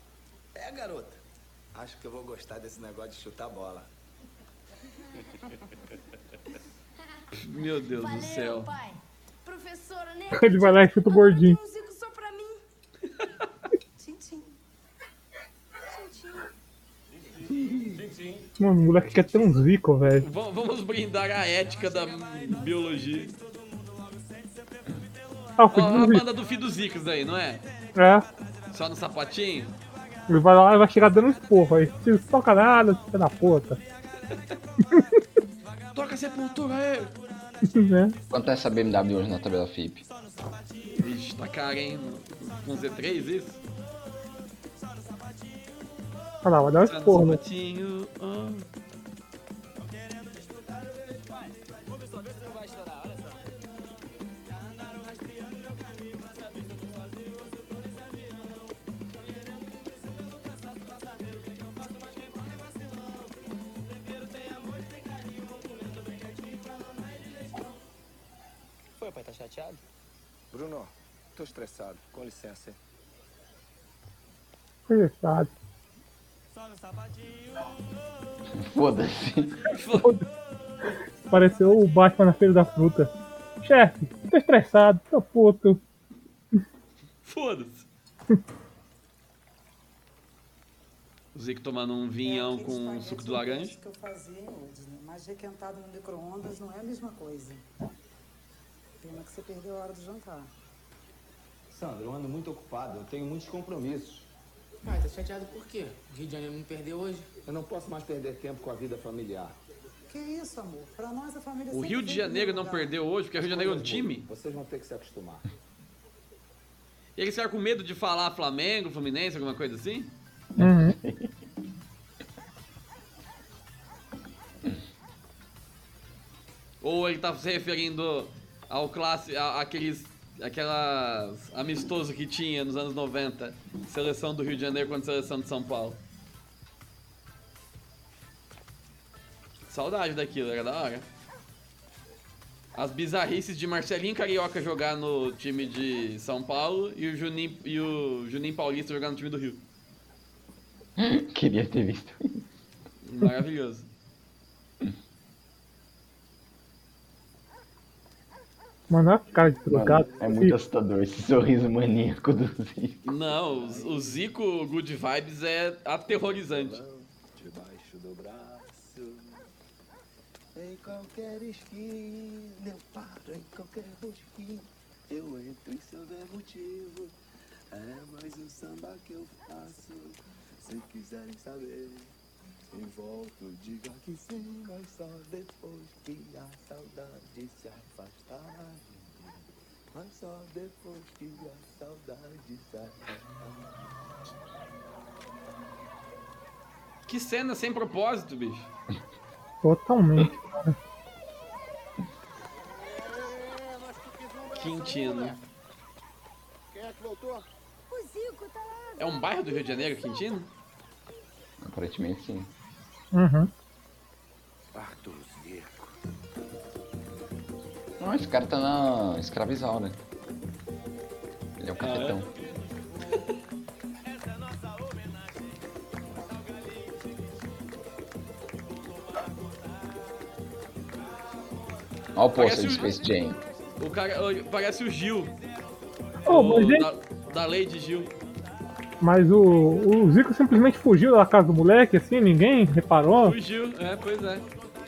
É, garota. Acho que eu vou gostar desse negócio de chutar bola. Meu Deus Valeu, do céu. pai. Professora, né? Ele *laughs* vai lá e chuta o gordinho. Um Zico só pra mim. Tchim. Mano, o moleque quer ter um zico, velho. Va- Vamos brindar a ética da biologia. Ah, o filho a banda do Filho dos Zicos aí, não é? É. Só no sapatinho? Ele vai lá e vai chegar dando esporro aí. Se toca nada, filho da puta. *laughs* Toca sepultura aí! né? Quanto é essa BMW hoje na tabela FIP? Vixe, tá caro, hein? Com Z3 isso? Olha lá, vai dar um Tá no esporro, né? Foi, pai, tá chateado? Bruno, tô estressado. Com licença, hein? Foda-se. Pareceu o Batman na feira da fruta. Chefe, tô estressado, tô puto. Foda-se. *laughs* O Zico tomando um vinhão com um suco de laranja. que eu fazia Lourdes, né? Mas requentado no micro-ondas não é a mesma coisa. Pena que você perdeu a hora do jantar. Sandra, eu ando muito ocupado. Eu tenho muitos compromissos. Pai, tá chateado por quê? O Rio de Janeiro não perdeu hoje? Eu não posso mais perder tempo com a vida familiar. Que isso, amor? Pra nós a família O Rio de Janeiro não perdeu hoje, porque o Rio de Janeiro é um time. Vocês vão ter que se acostumar. E eles ficaram com medo de falar Flamengo, Fluminense, alguma coisa assim? Uhum. Ou ele tá se referindo ao classe, a, aqueles, aquelas amistoso que tinha nos anos 90, seleção do Rio de Janeiro contra seleção de São Paulo. Saudade daquilo, era da hora. As bizarrices de Marcelinho Carioca jogar no time de São Paulo e o Juninho, e o Juninho Paulista jogar no time do Rio. *laughs* Queria ter visto. Maravilhoso. Mano, olha a cara de trocado. é muito assustador esse sorriso maníaco do Zico. Não, o, o Zico Good Vibes é aterrorizante. Debaixo do braço, em qualquer esquina, eu paro em qualquer rosquinha, eu entro em seu motivo. É mais um samba que eu faço, se quiserem saber. Em volto, diga que sim, mas só depois que a saudade se afastar. de mim. Mas só depois que a saudade se afastar. Que cena sem propósito, bicho. Totalmente, cara. Quintino. Quem é que voltou? O Zico tá lá. É um bairro do Rio de Janeiro, Quintino? Aparentemente sim. Uhum. Não, esse cara tá na escravizaura. Ele é o capitão. Olha o Parece pôster de o- Space Jam. O cara parece o Gil. Ô, o- mas, da, da Lady Gil. Mas o, o Zico simplesmente fugiu da casa do moleque, assim, ninguém reparou. Fugiu, é, pois é.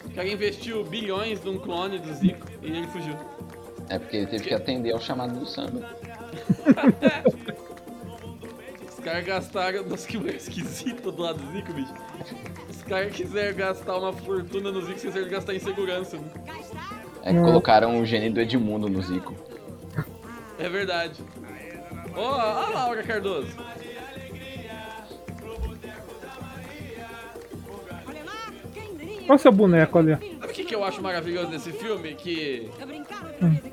O cara investiu bilhões num clone do Zico e ele fugiu. É porque ele teve que atender ao chamado do samba. *laughs* Os caras gastaram. Nossa, que mulher esquisita do lado do Zico, bicho. Os caras quiseram gastar uma fortuna no Zico, esqueceram de gastar em segurança. né? É que colocaram o gênio do Edmundo no Zico. É verdade. Ó, a Laura Cardoso. Olha seu boneco ali. Sabe o que, que eu acho maravilhoso nesse filme? Que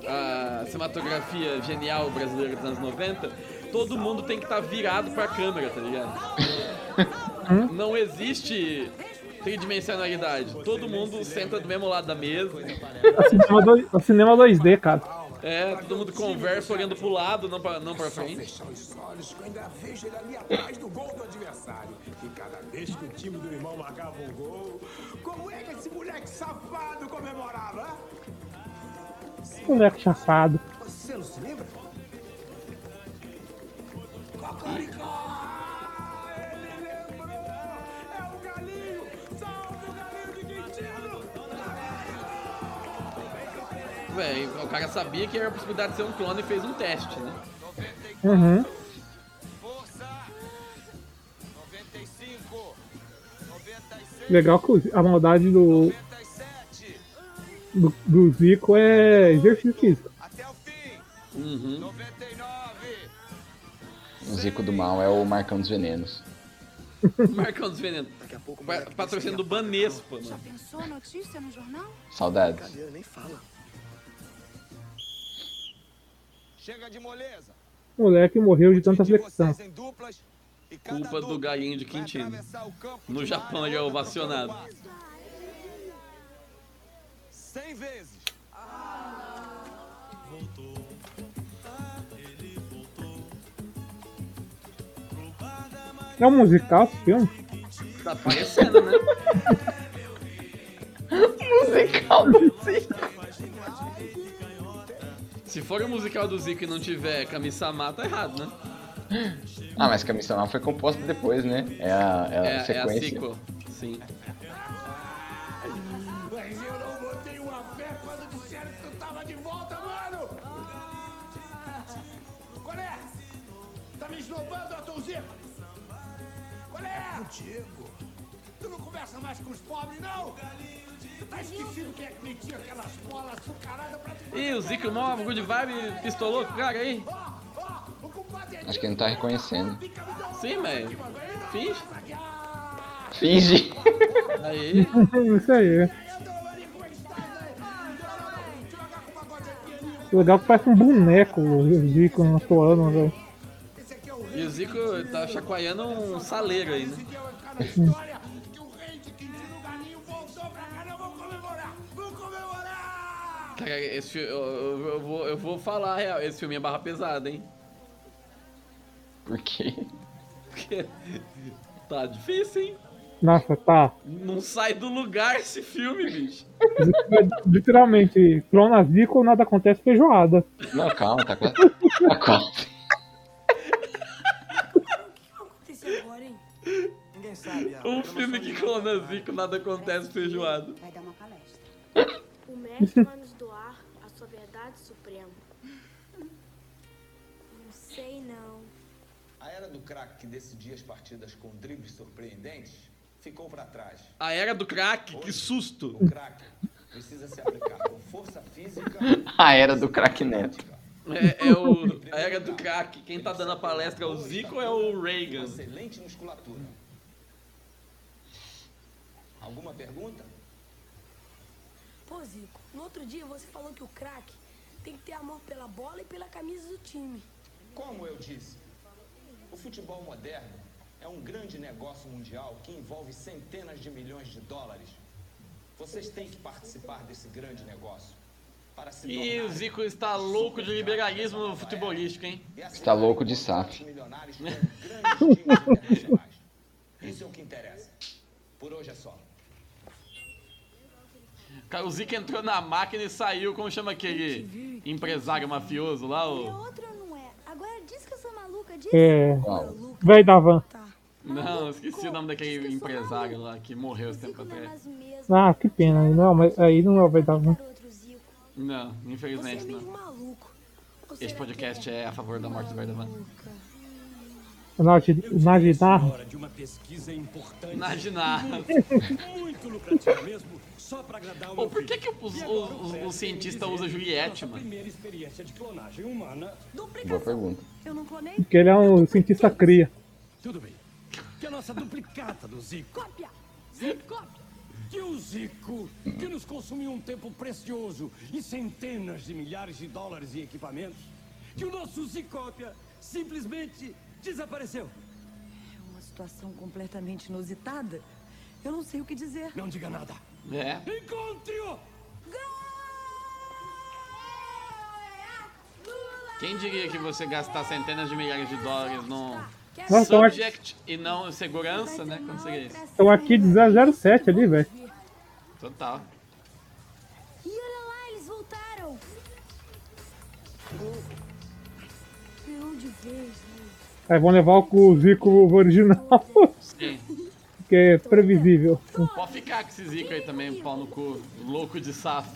a cinematografia genial brasileira dos anos 90, todo mundo tem que estar virado pra câmera, tá ligado? Não existe tridimensionalidade. Todo mundo senta do mesmo lado da mesa. É o cinema, é o cinema 2D, cara. É, todo mundo conversa olhando pro lado, não pra, não pra frente. Fechar os olhos que eu ainda vejo ele ali atrás do gol do adversário. E cada vez que o time do irmão marcava um gol, como é que esse moleque safado comemorava? Moleque chafado. Você não se lembra? Cocoricó! Velho. O cara sabia que era a possibilidade de ser um clone e fez um teste, né? Uhum. Legal que a maldade do, do, do Zico é exercício físico. Uhum. O Zico do Mal é o Marcão dos Venenos. *laughs* Marcão dos Venenos. Pa- Patrocínio do Banespa, mano. Pensou notícia no jornal? Saudades. Cadeira nem fala. Chega de moleza. O moleque morreu de tanta flexão. Duplas. Culpa do galinho de Quintino. No Japão ele é ovacionado. Cem vezes. É um musical esse filme? Tá parecendo, né? *laughs* musical do Zico. Se for o musical do Zico e não tiver Kami-sama, tá errado, né? Ah, mas Camisa Mal foi composta depois, né? É a, é a É, é a sequência. sequel. Sim. Mas eu não botei uma fé quando disseram que tu tava de volta, mano! Qual é? Tá me esnobando, Atonzinho? Qual é? Contigo. Tu não conversa mais com os pobres, não? Tá esquecido quem é que metia aquelas bolas açucaradas pra te Ih, o Zico, mó good vibe, pistolou com o cara aí. Acho que ele não tá reconhecendo. Sim, mas. Finge. Finge. *laughs* Aí. Isso aí. O legal é que parece um boneco o Zico atuando, velho. E o Zico tá chacoalhando um saleiro aí, né? Cara, esse filme, eu, eu- eu vou, eu vou falar a real, esse filme é barra pesada, hein? Por quê? Porque *laughs* tá difícil, hein? Nossa, tá. Não sai do lugar esse filme, bicho. *laughs* Literalmente, clona Zico, nada acontece feijoada. Não, calma, tá quase. Tá quase. *laughs* aconteceu agora, hein? Ninguém sabe. a Um filme que clona Zico, nada acontece feijoada. Vai dar uma palestra. O mestre vai nos craque que decidia as partidas com dribles surpreendentes ficou para trás. A era do crack, que susto. O craque precisa se aplicar com força física. *laughs* A era do craque Neto. É, é o, a era do crack. Quem tá dando a palestra é o Zico ou é o Reagan? Excelente musculatura. Alguma pergunta? Pô, Zico, no outro dia você falou que o craque tem que ter amor pela bola e pela camisa do time. Como eu disse, o futebol moderno é um grande negócio mundial que envolve centenas de milhões de dólares. Vocês têm que participar desse grande negócio. Para se E o Zico está louco de liberalismo futebolístico, hein? Está louco de SAF. *laughs* Isso é o que interessa. Por hoje é só. Cara, o Zico entrou na máquina e saiu, como chama aquele empresário mafioso lá? É O... outro ou não é? Agora diz que eu sou maluca, diz. É. Velho da van. Não, esqueci o nome daquele empresário lá que morreu esse tempo atrás. Ah, que pena. Não, mas aí não é o velho da van. Não, infelizmente é não. era podcast é a favor da morte do Verdavan. Imaginar. Hora de uma pesquisa importante. Imaginar. Muito lucrativa mesmo, só pra agradar o Pô, meu por que, que o, E o- agora o- o Fred cientista vem usa dizer Juliette, mano? primeira experiência de clonagem humana. Boa pergunta. Eu não clonei? Porque ele é um cientista cria. Tudo bem. Que a nossa duplicata do Zico. Cópia! Zico, cópia! Que o Zico, que nos consumiu um tempo precioso e centenas de milhares de dólares em equipamentos, que o nosso Zicópia simplesmente desapareceu. É uma situação completamente inusitada. Eu não sei o que dizer. Não diga nada. É. Encontre-o! Quem diria que você gastar centenas de milhares de dólares num Nossa, subject e não segurança, né? Como seria isso? Estão aqui de 007 ali, velho. Total. E olha lá, eles voltaram. De vez, né? Aí vão levar o Zico original. Sim. Que é previsível. Pode ficar com esse Zico aí também, pau no cu, louco de saf.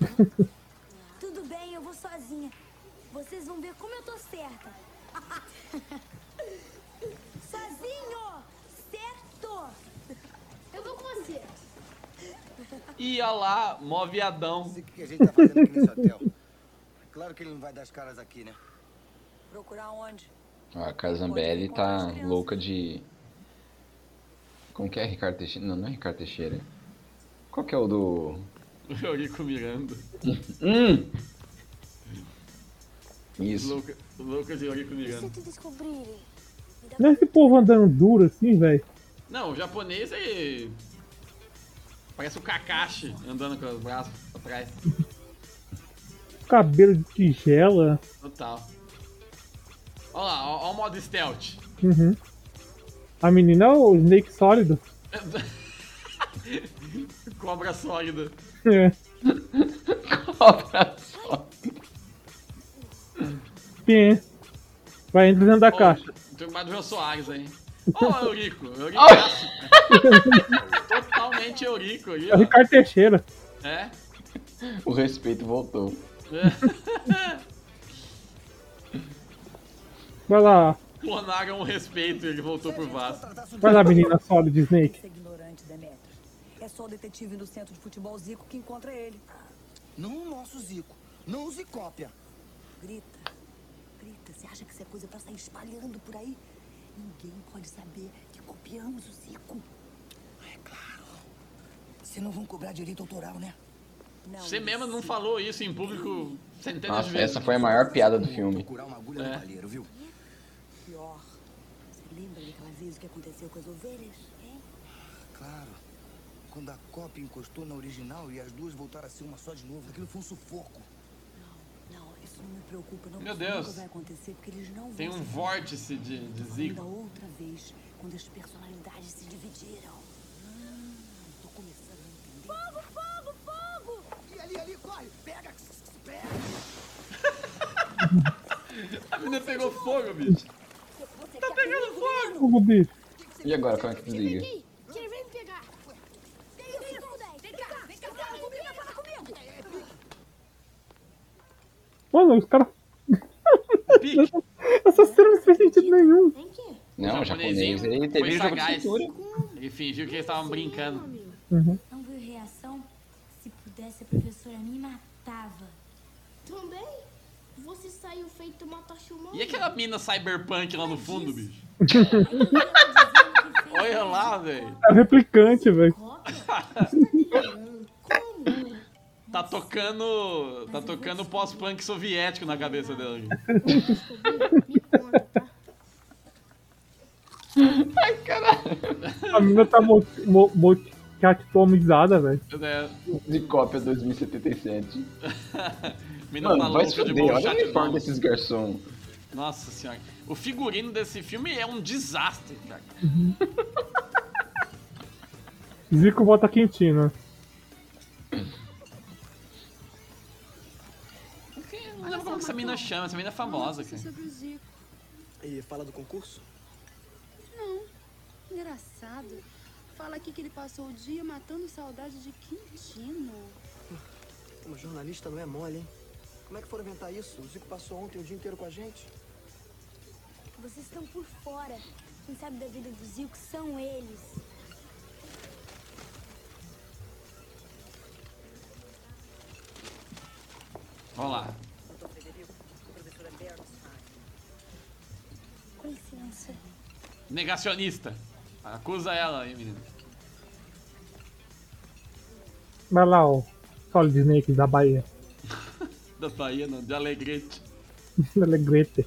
*laughs* Tudo sozinha. Vocês vão ver como eu tô certa. *laughs* Sozinho! Certo! Eu vou com você. E olha lá, mó viadão. O que a gente tá fazendo aqui nesse hotel? Claro que ele não vai dar as caras aqui, né? Procurar onde? A Casambelli tá louca de. Como que é Ricardo Teixeira? Não, não é Ricardo Teixeira. Qual que é o do. O Eurico Miranda. Hum! Isso. Louca, louca de Eurico Miranda. te descobrirem. Não é esse povo andando duro assim, velho? Não, o japonês é. Parece o Kakashi andando com os braços pra trás. Cabelo de tigela. Total. Olha lá, ó o modo stealth. Uhum. A menina é o Snake sólido. *laughs* Cobra sólida. É. Cobra Quem é? Vai entra dentro da caixa. Tem mais do Jô Soares aí. Ó, *laughs* o Eurico. Eurico. Totalmente Eurico aí, É o. Ricardo Teixeira. É? O respeito voltou. *laughs* Vai lá. Clonaram o respeito e ele voltou pro Vasco. Vai lá, menina sólida Snake. É ignorante, Demetrius. É só o detetive no centro de futebol Zico que encontra ele. Não o nosso Zico. Não o Zicópia. Grita. Grita. Você acha que isso é coisa pra sair espalhando por aí? Ninguém pode saber que copiamos o Zico. É claro. Vocês não vão cobrar direito autoral, né? Você mesmo não falou isso em público centenas de Nossa, vezes. essa foi a maior piada do filme. Procurar uma agulha É. no palheiro, viu? Pior. Você lembra daquela vez o que aconteceu com as ovelhas? Hein? Claro. Quando a cópia encostou na original e as duas voltaram a ser uma só de novo, aquilo foi um sufoco. Não, isso não me preocupa. Não, Meu Deus. nunca vai acontecer porque eles não Tem vão um se vórtice de, de Da Zico. outra vez, quando as personalidades se dividiram. Hum, tô começando a entender. Fogo, fogo, fogo! E ali, ali, corre! Pega! Pega! *laughs* A menina pegou fogo, bicho. Tá pegando fogo. Fogo, bicho. E agora, como é que desliga? Aqui, que vem me pegar. Vem, vem, vem cá, vem cá, fala comigo, fala comigo. Mano, os caras. Essa cena não fez sentido nenhum. Não, o japonês, ele teve jogo de cintura. Ele fingiu que eles estavam brincando. Uhum. Não viu reação? Se pudesse, a professora me matava. Também? Saiu feito uma tocha humana. E aquela mina cyberpunk lá no fundo, bicho? *laughs* *laughs* Olha lá, velho. É replicante, velho. Tá tocando. Tá tocando pós-punk soviético na cabeça dela. aqui. Ai, caralho. A menina tá mo- mo- motiatomizada, velho. É. De cópia 2077. *laughs* Mina Mano, tá vai se de fuder, bom olha o uniforme desses garçom. Nossa senhora. O figurino desse filme é um desastre, cara. Zico volta Quintino. Não lembro como que essa mina chama, essa mina é famosa, cara. sobre o Zico. E fala do concurso? Não. Engraçado. Fala aqui que ele passou o dia matando saudade de Quintino. Uma jornalista não é mole, hein? Como é que foram inventar isso? O Zico passou ontem o dia inteiro com a gente. Vocês estão por fora. Quem sabe da vida do Zico são eles. Vamos lá. Com licença. Negacionista. Acusa ela aí, menino. Vai lá, ó. Solid Snake da Bahia. Da Bahia, não, de Alegrete. Alegrete.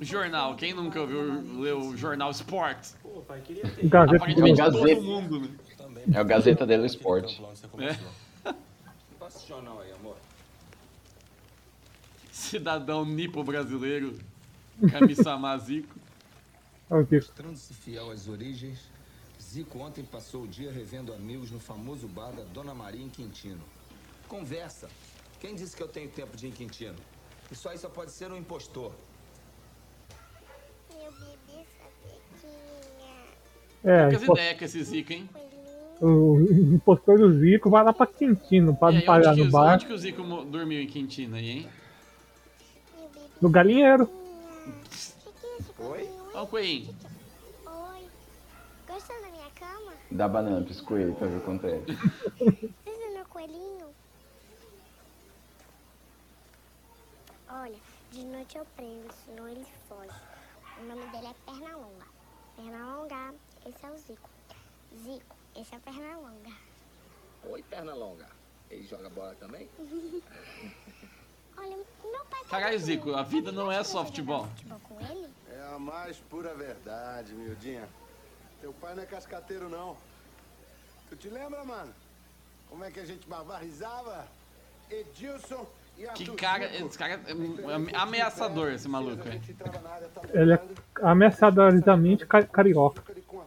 Jornal, quem nunca ouviu, leu o Jornal Sport? Gazeta dello Aparentemente Sport. todo mundo, né? É o Gazeta dello Sport. É. Passa esse jornal aí, amor. Cidadão nipo brasileiro, Kami-sama *laughs* Zico. Olha o Zico. Mostrando-se fiel às origens, Zico ontem passou o dia revendo amigos no famoso bar da Dona Maria em Quintino. Conversa. Quem disse que eu tenho tempo de ir em Quintino? Isso aí só pode ser um impostor. Meu bebê sapequinha. É, Poucas pô, ideias com esse Zico, hein? O impostor do Zico vai lá pra Quintino pra não aí, pagar no que, bar. onde que o Zico dormiu em Quintina aí, hein? No galinheiro. Oi? Ó o coelhinho. Oi. Cama? Dá banana pra esse coelho pra ver o quanto é. Esse é meu coelhinho. Olha, de noite eu prendo, senão ele foge. O nome dele é Pernalonga. Pernalonga, esse é o Zico. Zico, esse é o Pernalonga. Oi, perna longa. Ele joga bola também? *laughs* Olha, meu pai tá Caralho, Zico, a vida não é só futebol. com ele? É a mais pura verdade, miudinha. Teu pai não é cascateiro, não. Tu te lembra, mano? Como é que a gente barbarizava? Edilson e Que Arthur cara, Zico. esse cara é ameaçador, esse maluco aí. Ele é ameaçadoramente ca- carioca.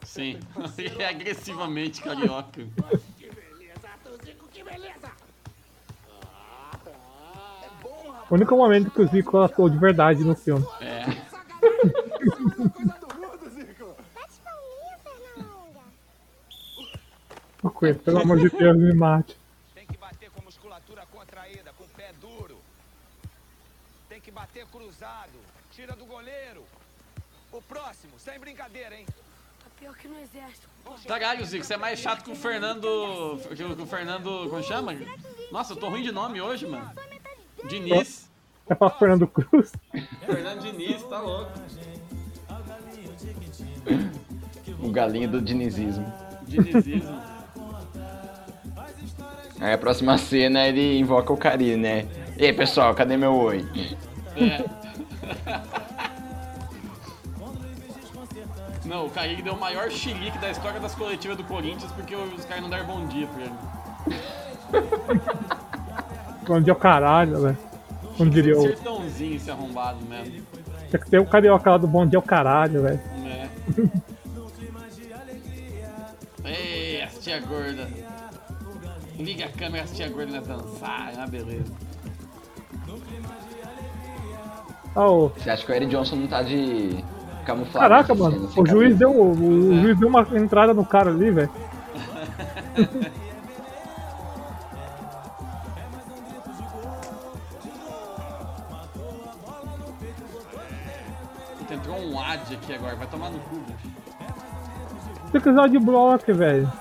Sim, *laughs* ele é agressivamente carioca. *laughs* Que beleza! O único momento que o Zico atuou de verdade no filme. É. O Coelho, pelo amor de Deus, me mate. Tem que bater com musculatura contraída, com o pé duro. Tem que bater cruzado. Tira do goleiro. O próximo, sem brincadeira, hein? Tá pior que no exército. Caralho, Zico, você é mais chato que o Fernando. Que o que o Fernando. Como chama? Nossa, eu tô ruim de nome hoje, mano. Diniz. É pra Fernando Cruz. Fernando Diniz, tá louco. O galinho do dinizismo. Dinizismo. Aí a próxima cena ele invoca o Cari, né? E aí, pessoal, cadê meu oi? É. Não, o Kaique deu o maior chilique da história das coletivas do Corinthians porque os caras não deram bom dia pra ele. *laughs* Bom dia é o caralho, velho. Como diria o. Sertãozinho esse arrombado mesmo. Tinha que ter o carioca lá do bom dia é o caralho, velho. É. *laughs* Ei, as tia gorda. Liga a câmera, tia gorda vai dançar, é uma beleza. Ah, ô. Você acha que o Eric Johnson não tá de camuflagem? Caraca, assim, mano. sem O juiz deu, o, o juiz deu uma entrada no cara ali, velho. Entrou um ad aqui agora, vai tomar no cu, bicho. Tem que usar de bloco, velho.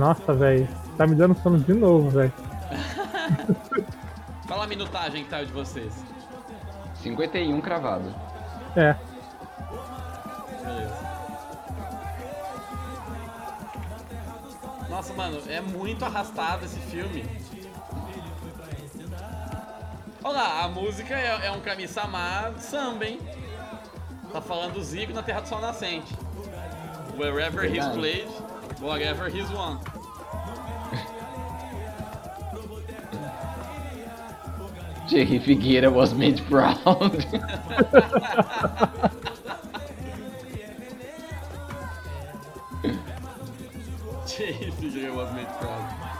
Nossa, velho. Tá me dando sono de novo, velho. *laughs* Fala a minutagem que tá de vocês. 51 cravado. É. Beleza. Nossa, mano, é muito arrastado esse filme. Olha lá, a música é, é um Kami-sama samba, hein? Tá falando do Zico na Terra do Sol Nascente. Wherever he's played, whatever he's *laughs* won. Jerry Figueira was made proud. *laughs* Jay Figueira was made proud.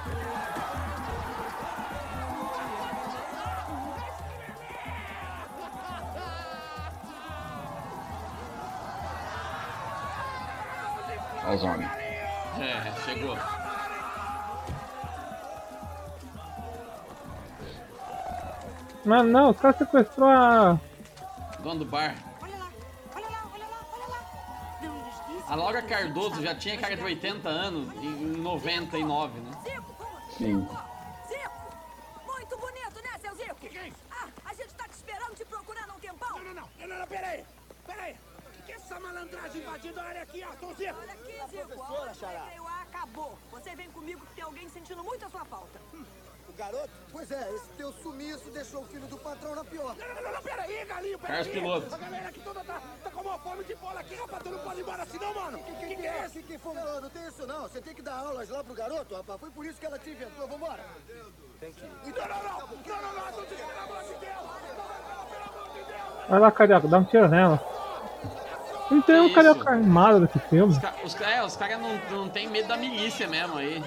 Homens. É, chegou. Mas não, os caras sequestrou a. Dono do bar. A Laura Cardoso já tinha cara de 80 anos em 99, né? Sim. Muito bonito, né, seu Zico? Ah, a gente tá te esperando, te procurando há um tempão. Não, não, não, não, não, não, peraí. Peraí. O que, que é essa malandragem invadindo a área aqui, Arthur Zico? Olha aqui, Zico, a hora que entrei lá acabou. Você vem comigo que tem alguém sentindo muito a sua falta. O garoto? Pois é, esse teu sumiço deixou o filho do patrão na pior. Não, não, não, não, peraí, galinho, peraí. Piloto. A galera aqui toda tá, tá com uma fome de bola aqui, rapaz. Tu não pode ir embora assim não, mano. Que, que, que é esse que foi? Não, não tem isso não. Você tem que dar aulas lá pro garoto, rapaz. Foi por isso que ela te inventou. Vambora. Tem que ir. Não, não, não. Não, não, não. Arthur Zico, pelo amor de Deus. Vai lá, carioca, dá um tiro nela. Não tem um isso? carioca armado nesse filme. Os, ca- os, é, os caras não, não tem medo da milícia mesmo aí.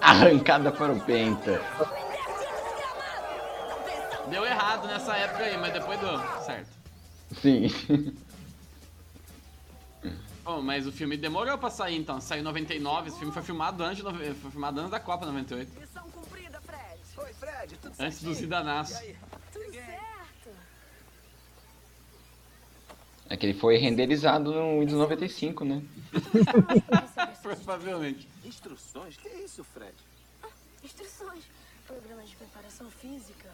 Arrancada para o Penta. Deu errado nessa época aí, mas depois deu certo. Sim. Bom, mas o filme demorou pra sair então. Saiu em 99, esse filme foi filmado antes, foi filmado antes da Copa 98. Missão cumprida, Fred. Oi, Fred, tudo Antes do? Cidanaço. E aí? Tudo certo. É que ele foi renderizado no Windows 95, né? *laughs* Provavelmente. Instruções? Que é isso, Fred? Instruções. Programa de preparação física,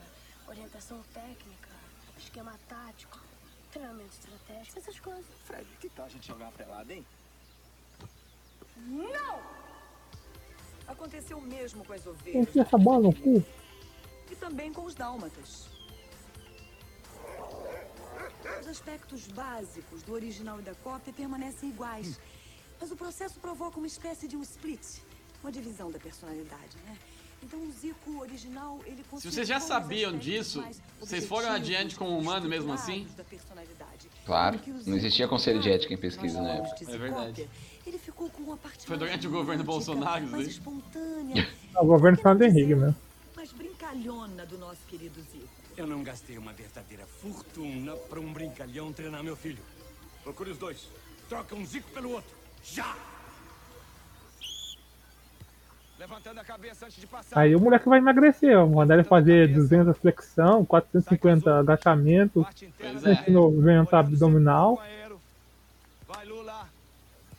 orientação técnica, esquema tático, treinamento estratégico, essas coisas. Fred, que tal a gente jogar uma pelada, hein? Não! Aconteceu o mesmo com as ovelhas enfio essa bola no cu. e também com os dálmatas. Os aspectos básicos do original e da cópia permanecem iguais. Mas o processo provoca uma espécie de um split, uma divisão da personalidade, né? Então o Zico original, ele Se vocês já sabiam disso, vocês foram adiante como humano mesmo assim? Claro. Não existia conselho de ética em pesquisa na época. É verdade. Ele ficou com uma parte Foi durante o governo Bolsonaro, mais espontânea, *laughs* O governo Fernando Henrique, né? mais brincalhona do nosso querido Zico. Eu não gastei uma verdadeira fortuna pra um brincalhão treinar meu filho. Procure os dois. Troca um zico pelo outro. Já! Levantando a cabeça antes de passar. Aí o moleque vai emagrecer, ó. Mandar ele fazer 200 flexão, 450 agachamento, Pois é. 190 abdominal. Vai, Lula.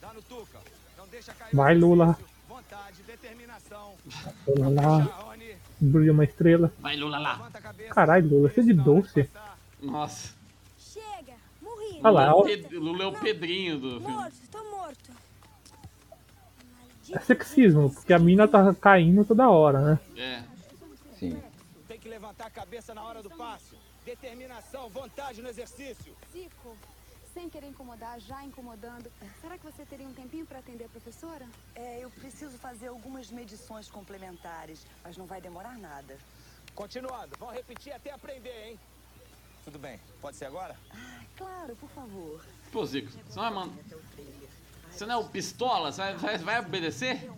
Dá no tuca. Não deixa cair Vai, Lula. vontade, determinação. Lula. Brilha uma estrela. Vai, Lula lá. Caralho, Lula, você é de doce. Nossa. Chega, morri. Olha lá, ó. é o Lula é o Pedrinho do filme. Morto, tô morto. É sexismo, porque a mina tá caindo toda hora, né? É. Sim. Tem que levantar a cabeça na hora do passe. Determinação, vontade no exercício. Zico, sem querer incomodar, já incomodando, será que você teria um tempinho para atender a professora? É, eu preciso fazer algumas medições complementares, mas não vai demorar nada. Continuando, vão repetir até aprender, hein? Tudo bem, pode ser agora? Claro, por favor. Pô, Zico, você não vai mandar. Você não é o pistola? Você vai, vai, obedecer?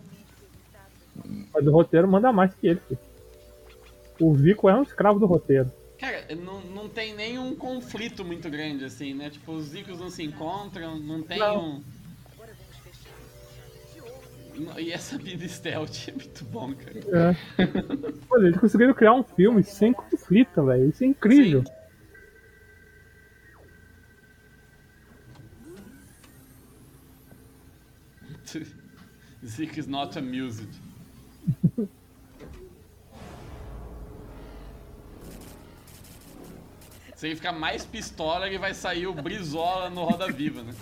Mas o roteiro manda mais que ele. O Zico é um escravo do roteiro. Não, não tem nenhum conflito muito grande assim, né? Tipo, os Zicos não se encontram, não tem Não. um. E essa vida stealth é muito bom, cara. É. Olha, eles conseguiram criar um filme sem conflito, velho. Isso é incrível. Zico *laughs* is not amused. *laughs* Se ele ficar mais pistola, ele vai sair o Brizola no Roda Viva, né?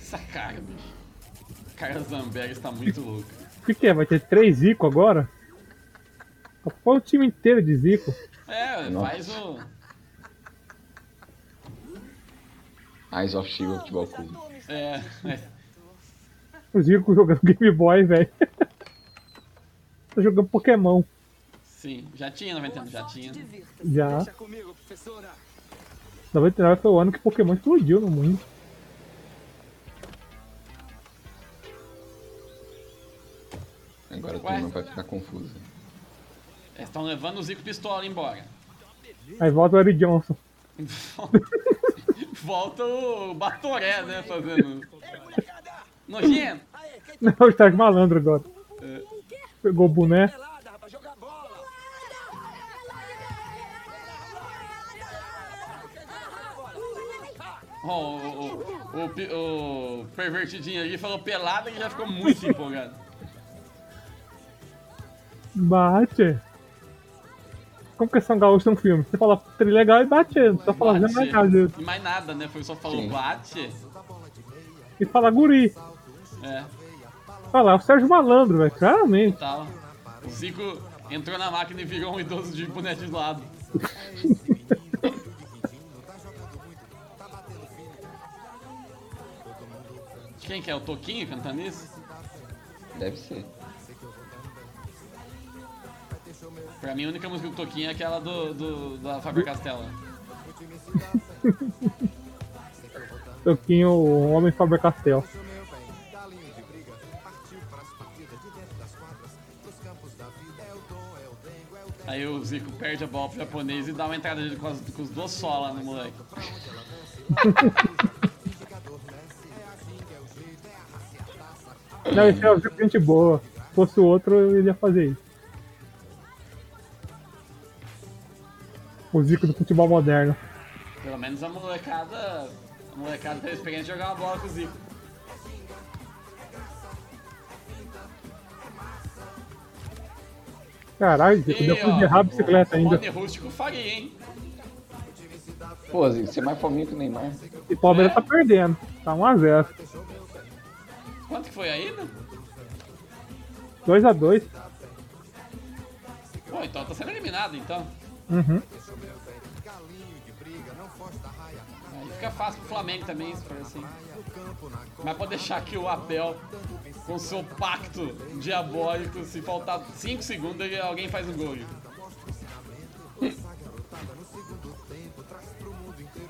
Essa cara, bicho. A cara Zambelli está muito louca. O que, que é? Vai ter três Zico agora? Qual o time inteiro de Zico? É, Nossa. faz o. Eyes of Shiva Futebol Clube. É, é. O Zico jogando *laughs* Game Boy, velho. tá jogando Pokémon. Sim, já tinha 99, já tinha. Já. Deixa comigo, professora. 99 foi o ano que Pokémon explodiu no mundo. Agora a Ué? turma vai ficar confusa. Eles estão levando o Zico Pistola embora. Aí volta o Eric Johnson. *laughs* Volta o Batoré, né? Fazendo. Nojento. Não, o Stark Malandro agora. É. Pegou o boné. Ó, o, o, o pervertidinho ali falou pelada e já ficou muito empolgado. Bate. Como que é São Gaúcho no filme? Você fala trilegal e bate. Só fala Bate. mais nada. E mais nada, né? Foi só falou Sim. bate. E fala guri. É, Olha lá, o Sérgio Malandro, velho. Claramente. tal. O Zico entrou na máquina e virou um idoso de boné de lado. *laughs* Quem que é? O Toquinho cantando isso? Deve ser. Pra mim, a única música do Toquinho é aquela do, do, da Faber Castell. *laughs* Toquinho, o Homem Faber Castell. Aí o Zico perde a bola pro japonês e dá uma entrada com, as- com os dois solas no moleque. Não, esse é o Zico gente boa. Se fosse o outro, ele ia fazer isso. O Zico do futebol moderno. Pelo menos a molecada. A molecada teve experiência de jogar uma bola com o Zico. Caralho, Zico, deu pra errar a bicicleta ainda. Rústico faria, hein? Pô, Zico, você é mais fominho que o Neymar. E o Palmeiras tá perdendo. Tá 1x0. Quanto que foi ainda? 2x2. Pô, então tá sendo eliminado então. Uhum. Aí fica fácil pro Flamengo também, se for assim. Mas pode deixar que o Abel, com seu pacto diabólico, se faltar 5 segundos, alguém faz um gol.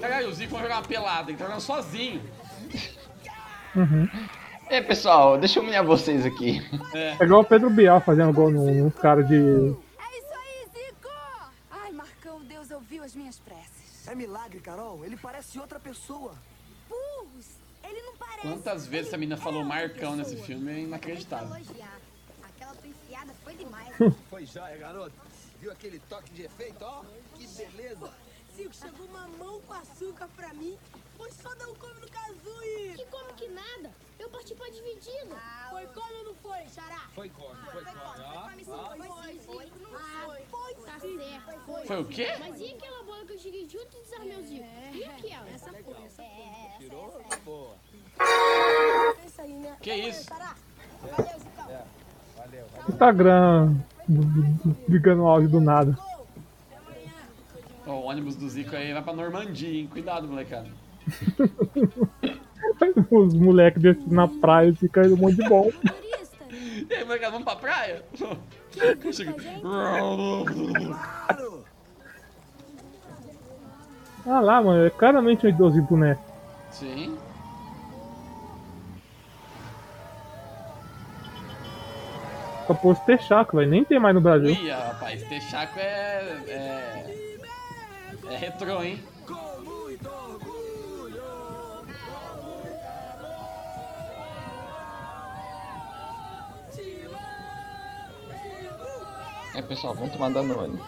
Caralho, o Zico vai jogar uma pelada, ele tá jogando sozinho. Uhum. É, pessoal, deixa eu humilhar vocês aqui. É. É igual o Pedro Bial fazendo gol no- nos caras de. Ai, Marcão, Deus ouviu as minhas preces. É milagre, Carol. Ele parece outra pessoa. Burros! Ele não parece. Quantas vezes essa menina falou Marcão nesse filme é inacreditável. Aquela tua enfiada foi demais. *laughs* Foi joia, garoto. Viu aquele toque de efeito, ó? Que beleza. Zico, chegou uma mão com açúcar pra mim. Foi só dar um come no Kazui. Que como que nada? Eu parti pra dividido. Foi come ou não foi, Xará? Foi come, foi come, ó. Foi foi sim, foi. Ah, foi. Tá certo, foi. Foi o quê? Mas e aquela bola que eu cheguei junto e desarmei o Zico? E aquela? Essa foi, essa foi. Tirou? Boa. É? Que isso? Valeu, Zicão. É. Valeu. Instagram ligando o áudio do nada. Ó, o ônibus do Zico aí vai pra Normandia, hein? Cuidado, molecada. *laughs* Os moleques desses na praia ficam um monte de bom. E aí, molecada, vamos pra praia? Ah lá, mano, é claramente um idoso de boneco. Sim. Só pôs Texaco, velho. Nem tem mais no Brasil. Ia, rapaz, Texaco é. É. É retrô, hein? É, pessoal, vamos tomar Danone.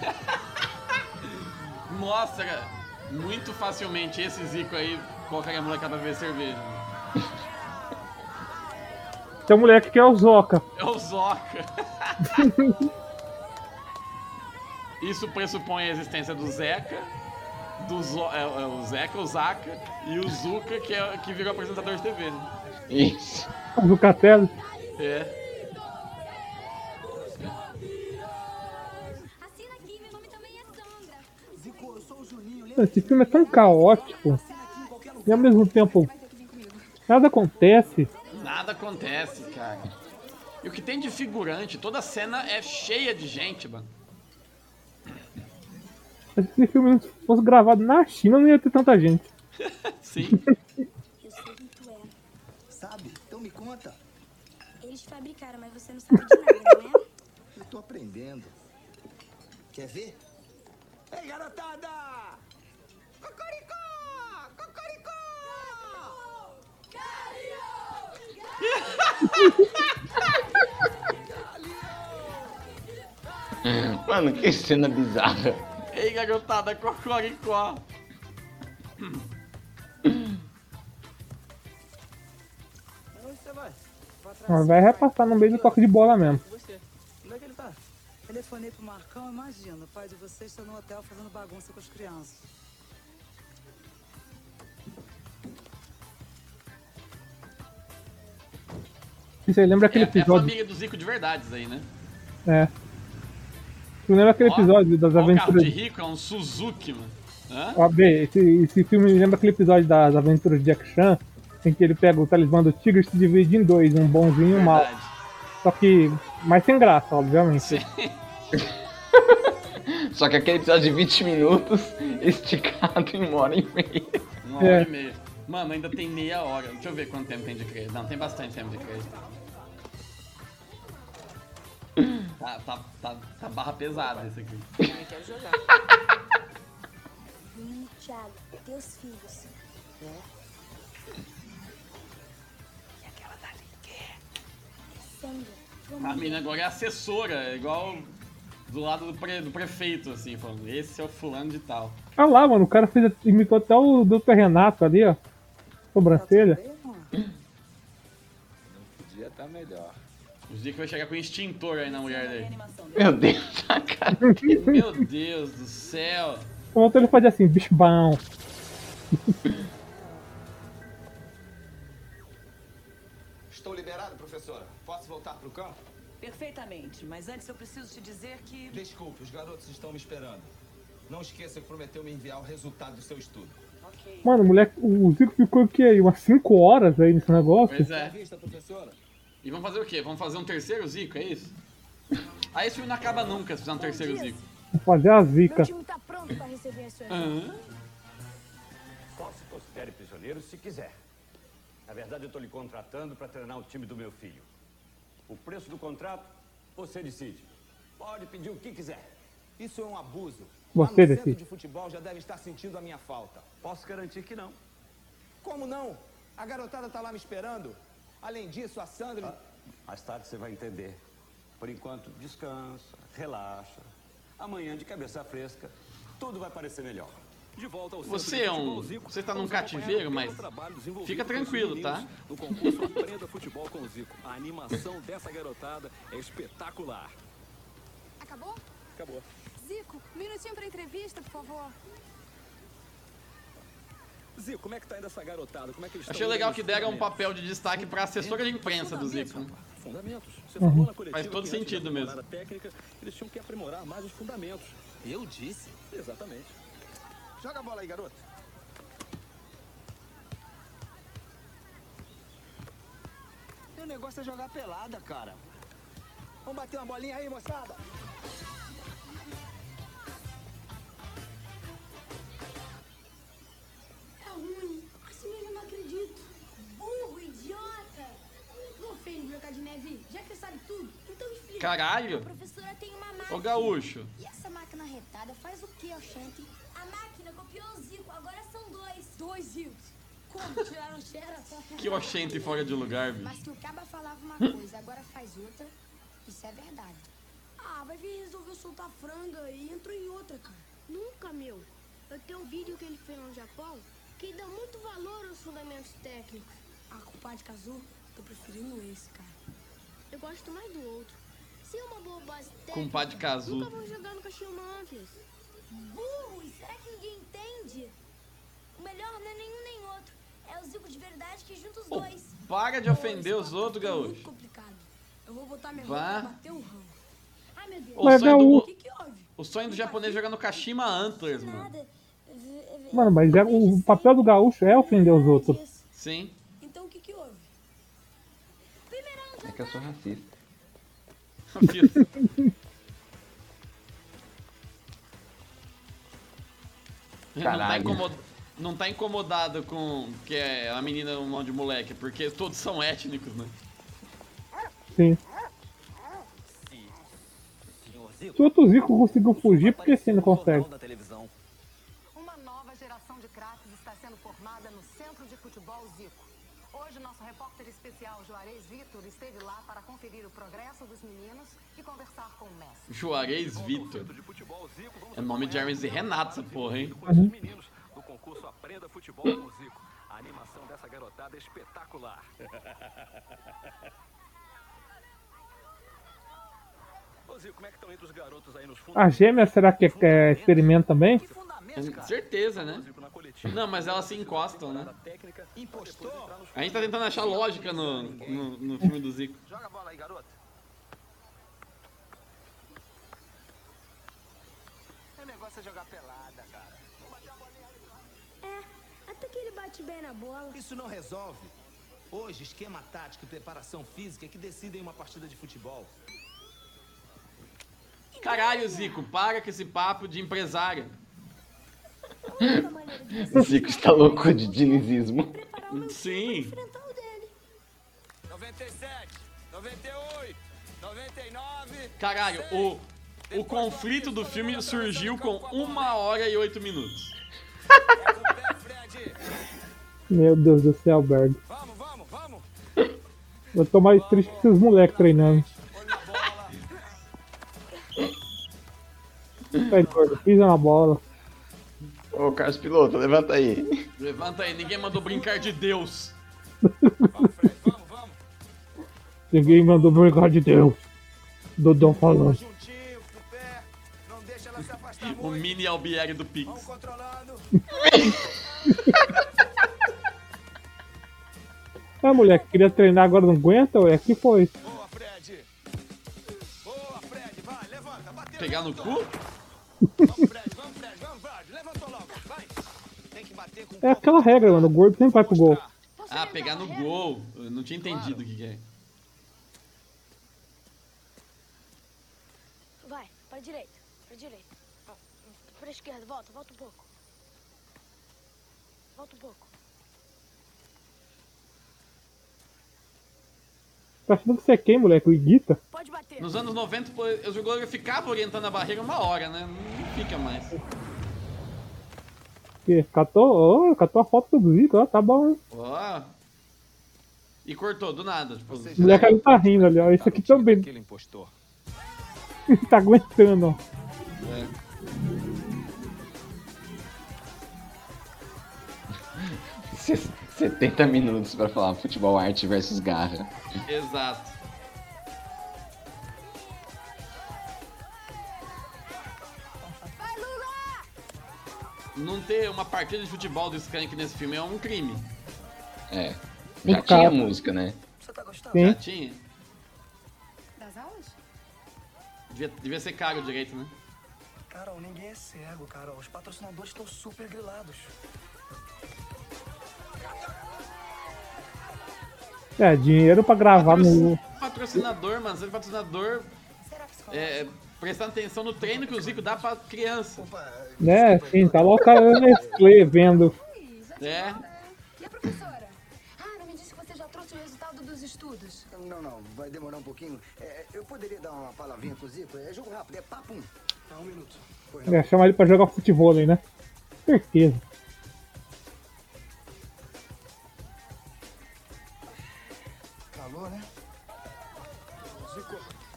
*laughs* Mostra muito facilmente esse Zico aí colocaria a molecada pra beber cerveja. Tem um moleque que é o Zoca. É o Zoca. *laughs* Isso pressupõe a existência do Zeca, do Zo é, é o Zeca, o Zaca e o Zuca, que, é, que virou apresentador de TV. Né? Isso. O Zucatelli. É. Zico, eu sou Esse filme é tão caótico. E ao mesmo tempo, nada acontece. Nada acontece, cara. E o que tem de figurante, toda cena é cheia de gente, mano. Se esse filme fosse gravado na China, não ia ter tanta gente. *laughs* Sim. Eu sei quem tu é. Sabe? Então me conta. Eles fabricaram, mas você não sabe de nada, não é? Eu tô aprendendo. Quer ver? Ei, garotada! Cocoricó! Cocoricó! Mano, que cena bizarra. Ei, garotada, cocoricó. Mas vai repassar no meio do toque de bola mesmo. Você? Onde é que ele tá? Telefonei pro Marcão, imagina, o pai de vocês está no hotel fazendo bagunça com as crianças. Você lembra aquele É, é a episódio? família do Zico de verdade, isso aí, né? É. Você lembra aquele Ó, episódio das ó, o carro aventuras. de rico é um Suzuki, mano. Hã? Ó, B, esse, esse filme lembra aquele episódio das aventuras de Jack Chan, em que ele pega o talismã do tigre e se divide em dois, um bonzinho e um mau. Só que mais sem graça, obviamente. *laughs* Só que aquele episódio de 20 minutos *laughs* esticado em uma hora e meia. Uma É. hora e meia. Mano, ainda tem meia hora. Deixa eu ver quanto tempo tem de crédito. Não, tem bastante tempo de crédito. Tá, tá, tá, tá barra pesada esse aqui. Também quero jogar. Ih, *laughs* Thiago, teus filhos. É? Sandra, A menina agora é assessora, é igual do lado do, pre- do prefeito, assim, falando, esse é o fulano de tal. Olha lá, mano, o cara fez, imitou até o Dr. Renato ali, ó. Sobrancelha. Podia estar melhor. Os dias que vai chegar com extintor aí na mulher dele. Meu Deus, a *laughs* cara Meu Deus do céu. Ontem ele fazia assim, bicho bom. Estou liberado, professora. Posso voltar pro campo? Perfeitamente, mas antes eu preciso te dizer que. Desculpe, os garotos estão me esperando. Não esqueça que prometeu me enviar o resultado do seu estudo. Mano, o moleque, o Zico ficou o quê? Umas 5 horas aí nesse negócio? Pois é. Vista, professora? E vamos fazer o quê? Vamos fazer um terceiro Zico, é isso? Aí esse filme não acaba nunca se fizer um terceiro Zico. Vou fazer a zica. meu time tá pronto pra receber suas Aham. Só se considere prisioneiro se quiser. Na verdade, eu estou lhe contratando para treinar o time do meu filho. O preço do contrato, você decide. Pode pedir o que quiser. Isso é um abuso. Você Lá no de futebol já deve estar sentindo a minha falta. Posso garantir que não. Como não? A garotada tá lá me esperando. Além disso, a Sandra. Mais tarde você vai entender. Por enquanto, descansa, relaxa. Amanhã, de cabeça fresca, tudo vai parecer melhor. De volta ao Você é um. Você tá num cativeiro, mas. Fica tranquilo, tá? No concurso Aprenda Futebol com o Zico. A animação *laughs* dessa garotada é espetacular. Acabou? Acabou. Zico, um minutinho pra entrevista, por favor. Zico, como é que tá indo essa garotada? Como é que eles Achei legal que deram um papel de destaque pra assessora de imprensa do Zico. Fundamentos. Você Uhum. falou na coletiva Faz todo sentido mesmo. técnica, eles tinham que aprimorar mais os fundamentos. Eu disse? Exatamente. Joga a bola aí, garoto. Meu negócio é jogar pelada, cara. Vamos bater uma bolinha aí, moçada? É ruim. Assim mesmo eu não acredito. Burro, idiota. Não fez Branca de Neve, já que sabe tudo. Então explica. Caralho. A professora tem uma máquina. Ô gaúcho. E essa máquina retada faz o que, Oxente? A máquina copiou o Zico, agora são dois. Dois Zicos. Como? *laughs* Tiraram o Xera? Que oxente fora de lugar, bicho. Mas que o Caba falava uma *laughs* coisa, agora faz outra. Isso é verdade. Ah, vai vir resolver soltar franga e entrou em outra, cara. Nunca, meu. Eu tenho um vídeo que ele fez no Japão que dá muito valor aos fundamentos técnicos. Ah, compadre Kazu, tô preferindo esse, cara. Eu gosto mais do outro. Se é uma boa base técnica, Compadre Kazu. nunca vou jogar no Caxias antes. Burros, será que ninguém entende? O melhor não é nenhum nem outro. É o Zico de verdade que junta os Ô, dois. Para de ofender os outros, gaúcho. Muito complicado. Eu vou botar minha Vá. e bater um ramo. Ai, meu Deus. O Mas sonho, é do, o- O que que houve? o sonho do japonês é jogar no Kashima Antlers, mano. Mano, mas é- o papel do gaúcho é ofender os outros. Sim. Então o que que houve? É que eu sou racista. Não tá, Caralho. incomod... não tá incomodado com que é a menina um monte de moleque, porque todos são étnicos, né? Sim. Se o outro Zico conseguiu fugir, por que esse não consegue? Especial Juarez Vitor esteve lá para conferir o progresso dos meninos e conversar com o Messi. Juarez Vitor. É nome de Hermes e Renato essa porra, hein? Uhum. No concurso Aprenda Futebol com Zico. A animação dessa garotada é espetacular. *laughs* Ô Zico, como é que estão indo os garotos aí nos A gêmea, será que é experimento também? Certeza, né? Não, mas elas se encostam, né? A gente tá tentando achar lógica no, no, no filme do Zico. Joga a bola aí, garoto. Meu negócio é jogar pelada, cara. É, até que ele bate bem na bola. Isso não resolve. Hoje, esquema tático e preparação física é que decidem uma partida de futebol. Caralho, Zico, para com esse papo de empresário. *laughs* O Zico está louco de dinizismo. Sim. 97, 98, 99. Caralho, o, o conflito do filme surgiu com uma hora e oito minutos. Meu Deus do céu, Berg. Eu tô mais triste que esses moleques treinando. Gordo, pisa na bola. Ô, Carlos Piloto, levanta aí. Levanta aí, ninguém mandou brincar de Deus. Ninguém mandou brincar de Deus. Dodão falando. O mini Albieri do Pix. *laughs* Ah, moleque, queria treinar agora não aguenta, ué? Que foi? Pegar no cu? *laughs* É aquela regra, mano. O gordo sempre vai pro gol. Ah, pegar no gol. Eu não tinha entendido o que, que é. Vai, pra direita, pra direita. Pra esquerda, volta, volta um pouco. Volta um pouco. Tá achando que você é quem, moleque? O Iguita? Nos anos 90, pô, o jogador ficava orientando a barreira uma hora, né? Não fica mais. Que? Catou, oh, catou a foto do Zico, ó, tá bom, hein? Ó. E cortou, do nada. Tipo, O moleque ali tá rindo ali, ó. Isso aqui também. Aquele impostor. *laughs* tá aguentando, ó. É. *laughs* Se- 70 minutos pra falar futebol arte versus garra. Exato. Não ter uma partida de futebol do Skank nesse filme é um crime. É. Já tinha cara. música, né? Sim. Já tinha. Das aulas? Devia, devia ser caro direito, né? Carol, ninguém é cego, Carol. Os patrocinadores estão super grilados. É, dinheiro pra gravar no. Patrocinador, mano, sendo patrocinador. É, prestando atenção no treino que o Zico dá pra criança. Né, sim, tá lá o cara da Nestlé vendo. É. E a professora? Ah, não me disse que você já trouxe o resultado dos estudos. Não, não, vai demorar um pouquinho. É, eu poderia dar uma palavrinha com o Zico? É jogo rápido, é papum. Tá, um minuto. Não. É, chamar ele pra jogar futebol aí, né? Certeza.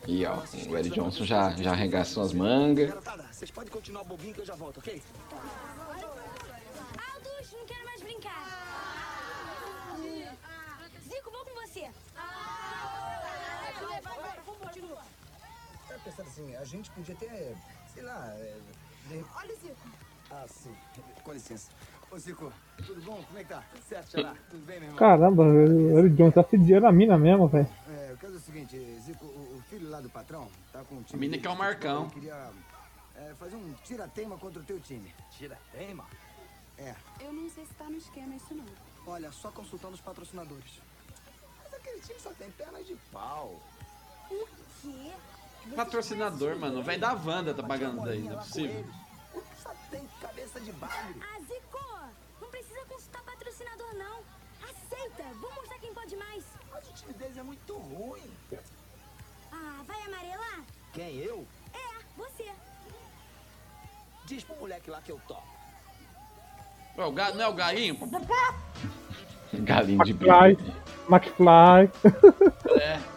E ó, o Eric Johnson já, já arregaçou as mangas. Garotada, vocês podem continuar bobinho que eu já volto, ok? Aldous, não quero mais brincar. Zico, vou com você. Vai, vai, vai, vamos, continua. Tá pensando assim, a gente podia ter, sei lá, é. Olha o Zico. Ah, sim. Com licença. Ô, Zico, tudo bom? Como é que tá? Certo, Xará? Tudo bem, meu irmão? Caramba, o Eric Jones tá sediando a mina mesmo, velho. É, o caso é o seguinte, Zico, o, o filho lá do patrão tá com um time... A mina de quer o Marcão. Eu queria é, fazer um tira-teima contra o teu time. Tira-teima? É. Eu não sei se tá no esquema isso não. Olha, só consultando os patrocinadores. Mas aquele time só tem pernas de pau. O quê? Patrocinador, mano. O velho da Wanda tá pagando daí, não é possível. Só tem cabeça de bagre. Ah, Zico, não. Aceita, vamos mostrar quem pode mais. Mas o time deles é muito ruim. Ah, vai amarelar? Quem, eu? É, você. Diz pro moleque lá que eu topo. Ué, o ga... Não é o galinho? Galinho de McFly. McFly. É.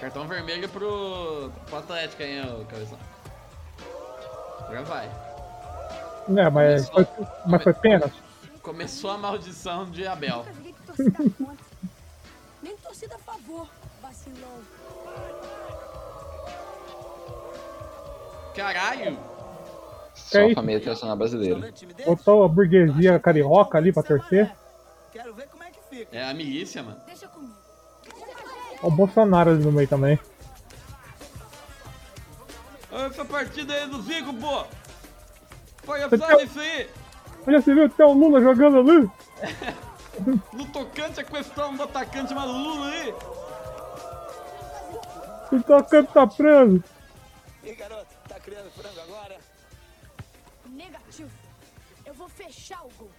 Cartão vermelho pro, pro Atlético, hein, ô cabeção. Agora vai. É, mas foi, mas foi pênalti. Começou a maldição de Abel. Nem torcida a favor, vacilão. Caralho! Só É a família tradicional brasileira. Botou a burguesia carioca ali pra torcer. Quero ver como é que fica. É a milícia, mano. Deixa comigo. Ó o Bolsonaro ali no meio também. Olha essa partida aí do Zico, pô! Você Palhaçada tem- isso aí! Olha, você viu que tem o Lula jogando ali? *laughs* No tocante a questão do atacante Malulu aí! O tocante tá preso. E garoto, tá criando frango agora? Negativo. Eu vou fechar o gol.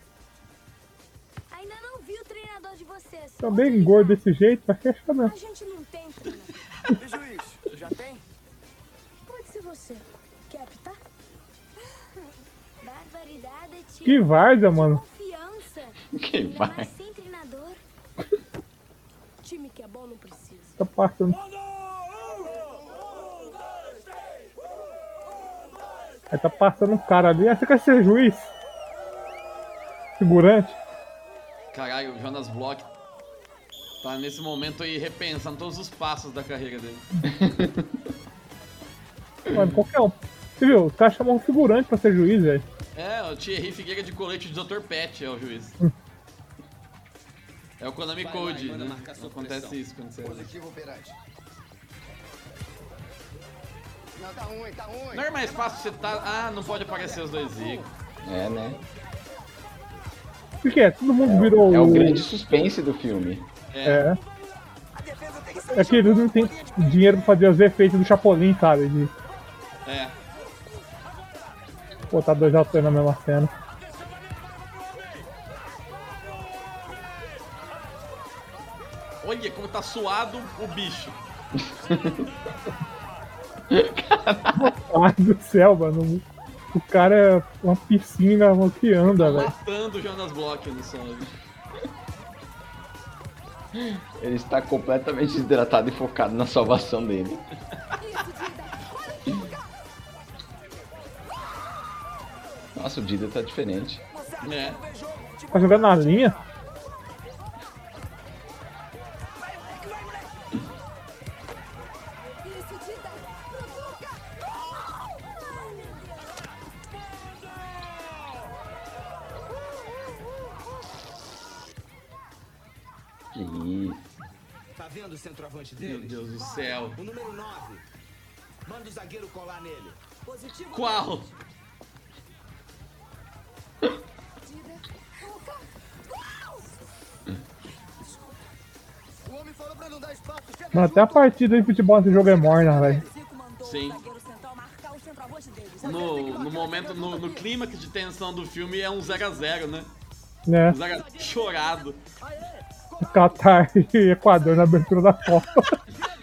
Ainda não vi o treinador de vocês. Tá bem gordo desse jeito, vai fechar A mesmo. gente não tem treinador. *laughs* E juiz, já tem? Que várzea, mano. *laughs* Que vai. *laughs* Time é bom não precisa. Tá passando. Aí tá passando um cara ali. Ah, você quer ser juiz? Figurante? Caralho, o Jonas Block tá nesse momento aí repensando todos os passos da carreira dele. *laughs* Mano, qualquer um. Você viu? O cara chamou um figurante pra ser juiz, velho. É, o Thierry Figueira de colete de Dr. Pet é o juiz. É o Konami Vai Code, manda né? Acontece pressão. isso quando você. Positivo operante. Não, tá ruim, tá ruim. Não é mais fácil você tá. Ah, não pode aparecer os dois Zico. É, né? Por quê? Todo mundo virou. É o grande suspense do filme. É. É que eles não têm dinheiro pra fazer os efeitos do Chapolin, sabe? De É. botar dois atores na mesma cena. Olha como tá suado o bicho. Ai do céu, mano. O cara é uma piscina que anda, velho. Matando o Jonas Block no som. Ele está completamente desidratado e focado na salvação dele. Nossa, o Dida tá diferente. É. Tá jogando na linha? Que isso. Tá vendo o centroavante Meu dele? Deus do céu. O número 9. Manda o zagueiro colar nele. Positivo. Qual? Mano, até a partida de futebol nesse jogo é morna, velho. Sim. No, no momento, no, no clímax de tensão do filme é um 0x0, né? Né? Um 0 chorado. Qatar e Equador na abertura da Copa. *laughs*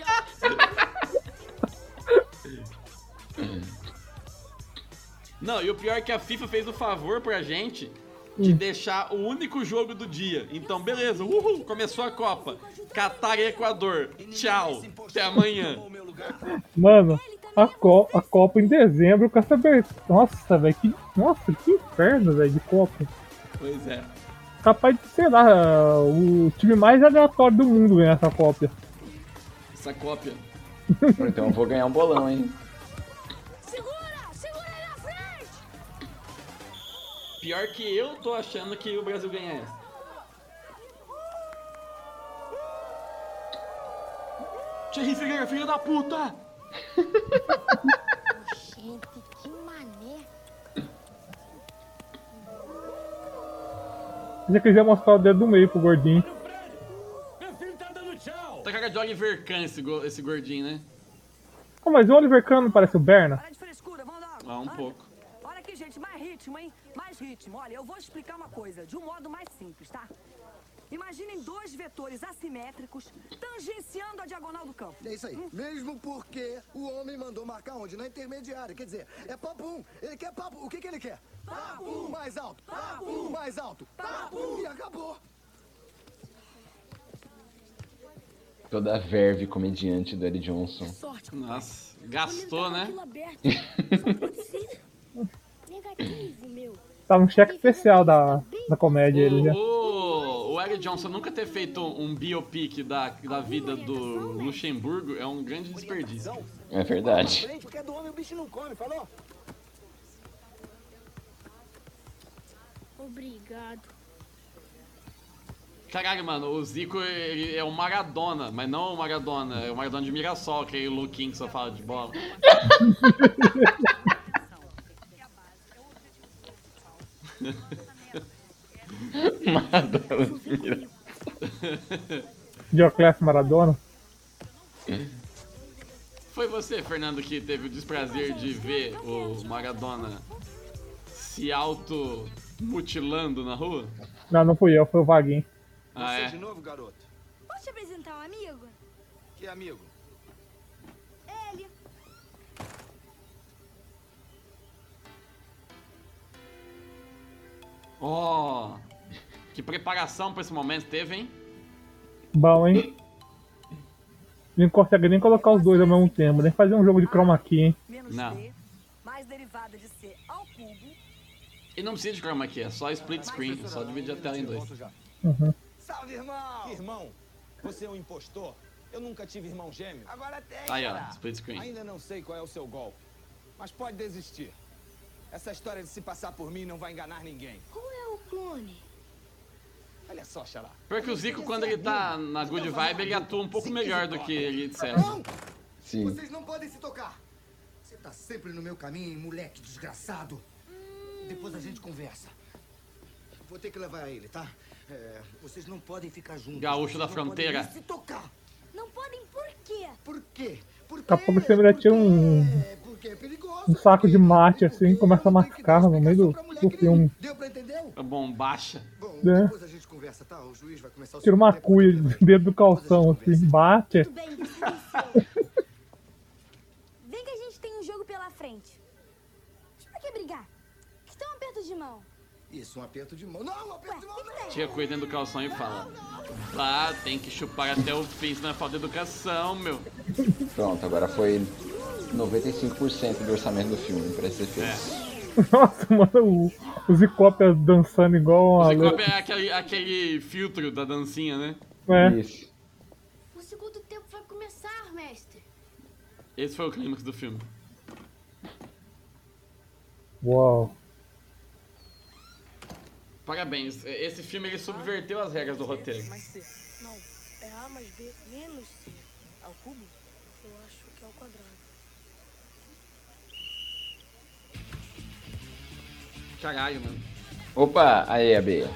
Não, e o pior é que a FIFA fez o favor pra gente de Hum. deixar o único jogo do dia. Então, beleza, uhul, começou a Copa. Catar e Equador. Tchau. Até amanhã. Mano, a, Co a Copa em dezembro com essa abertura. Nossa, velho, que. Nossa, que inferno, velho, de Copa. Pois é. Capaz de, sei lá, o time mais aleatório do mundo ganhar essa Copa. Essa cópia. Então eu vou ganhar um bolão, hein? Pior que eu tô achando que o Brasil ganha essa. Thierry Figueira, filho da puta! Gente, que mané. Se você quiser mostrar o dedo do meio pro gordinho. Tá cara de Oliver Kahn esse, go- esse gordinho, né? Oh, mas o Oliver Kahn não parece o Berna? Ah, um pouco. Olha aqui, gente, mais ritmo, hein? Mais ritmo. Olha, eu vou explicar uma coisa de um modo mais simples, tá? Imaginem dois vetores assimétricos tangenciando a diagonal do campo. É isso aí. Mesmo porque o homem mandou marcar onde? Na intermediária. Quer dizer, é papo um. Ele quer papo. O que, que ele quer? Papo. Mais alto. Papo. Mais alto. Papo. E acabou. Toda a verve comediante do Eddie Johnson. Nossa, gastou, né? Negativo, *laughs* meu. Tá um cheque especial da, da comédia ele já. O, o Eric Johnson nunca ter feito um biopic da, da vida do Luxemburgo é um grande desperdício. É verdade. É o? Obrigado. Caralho, mano, o Zico ele é o Maradona, mas não o Maradona, é o Maradona de Mirassol, aquele louquinho que só fala de bola. *laughs* Maradona. Dioclésio Maradona. Foi você, Fernando, que teve o desprazer de ver o Maradona se auto-mutilando na rua? Não, não fui eu, foi o Vaguinho. Ah, Você é? de novo, garoto? Posso te apresentar um amigo? Que amigo? Ó, que preparação pra esse momento teve, hein? Bom, hein? Não consegue nem colocar os dois ao mesmo tempo, nem fazer um jogo de chroma key, hein? Não. mais derivada de C ao cubo, E não precisa de chroma key, é só split screen, é só dividir a tela em dois. Uhum. Salve, irmão! Irmão, você é um impostor? Eu nunca tive irmão gêmeo. Agora tem, Aí, ó, split screen. Ainda não sei qual é o seu golpe, mas pode desistir. Essa história de se passar por mim não vai enganar ninguém. Qual é o clone? Olha só, Xalá. Porque o Zico, quando ele tá na good vibe, ele atua um pouco melhor do que ele disser. Sim. Vocês não podem se tocar. Você tá sempre no meu caminho, moleque desgraçado. Depois a gente conversa. Vou ter que levar ele, tá? É, vocês não podem ficar juntos. Gaúcho da fronteira. podem se tocar. Não podem por quê? Por quê? Daqui a pouco você tira um, um saco de mate assim começa a mascar no meio do, do filme. A bombacha. Né? Depois a gente conversa, tá? O juiz vai começar o Tira uma cuia dentro do calção assim, bate. Vem que a gente tem um jogo pela frente. Pra que brigar? Que tão aperto de mão. Isso, um aperto de mão. Não, um aperto de mão não! Tira a coisa dentro do calção e fala: Ah, tem que chupar até o fim, senão é falta de educação, meu. Pronto, agora foi 95% do orçamento do filme pra esse efeito. *laughs* Nossa, mano, o, o Zicópia dançando igual O uma. Zicope é aquele, aquele filtro da dancinha, né? É. Isso. O segundo tempo vai começar, mestre. Esse foi o clímax do filme. Uau. Parabéns, esse filme ele subverteu as regras do roteiro. Não, é A mais B menos C. Caralho, mano. Opa, aí, AB.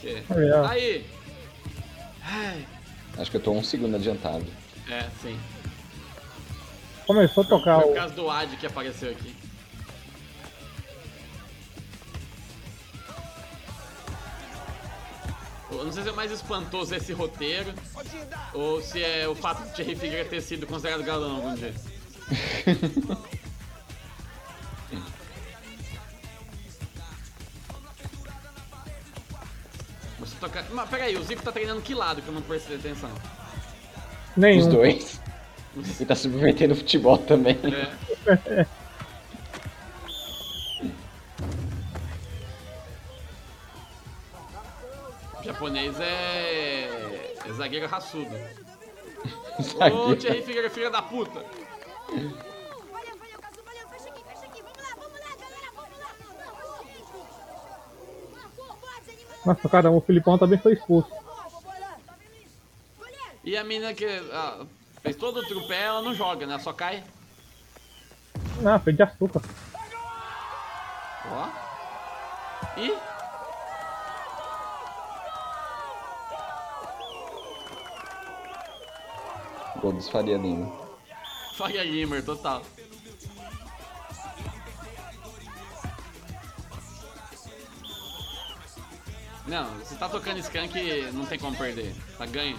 Que? Aí! Ai, Acho que eu tô um segundo adiantado. É, sim. Começou a tocar Foi o. por causa do Ad que apareceu aqui. Eu não sei se é mais espantoso esse roteiro ou se é o fato de Thierry Figueira ter sido considerado galão algum dia. *laughs* toca... Mas peraí, o Zico tá treinando que lado que eu não prestei atenção? Nenhum. Os dois. E tá subvertendo o futebol também. É. O japonês é. é zagueiro raçudo. *laughs* Ô. Thierry Figueira, filha da puta! Nossa, caramba, o Filipão também foi expulso. E a menina que ah, fez todo o trupé, ela não joga, né? Só cai. Ah, foi de açúcar. Ó. E. Gol dos Faria Lima. Faria Limer, total. Não, você tá tocando Skank, não tem como perder. Tá ganho.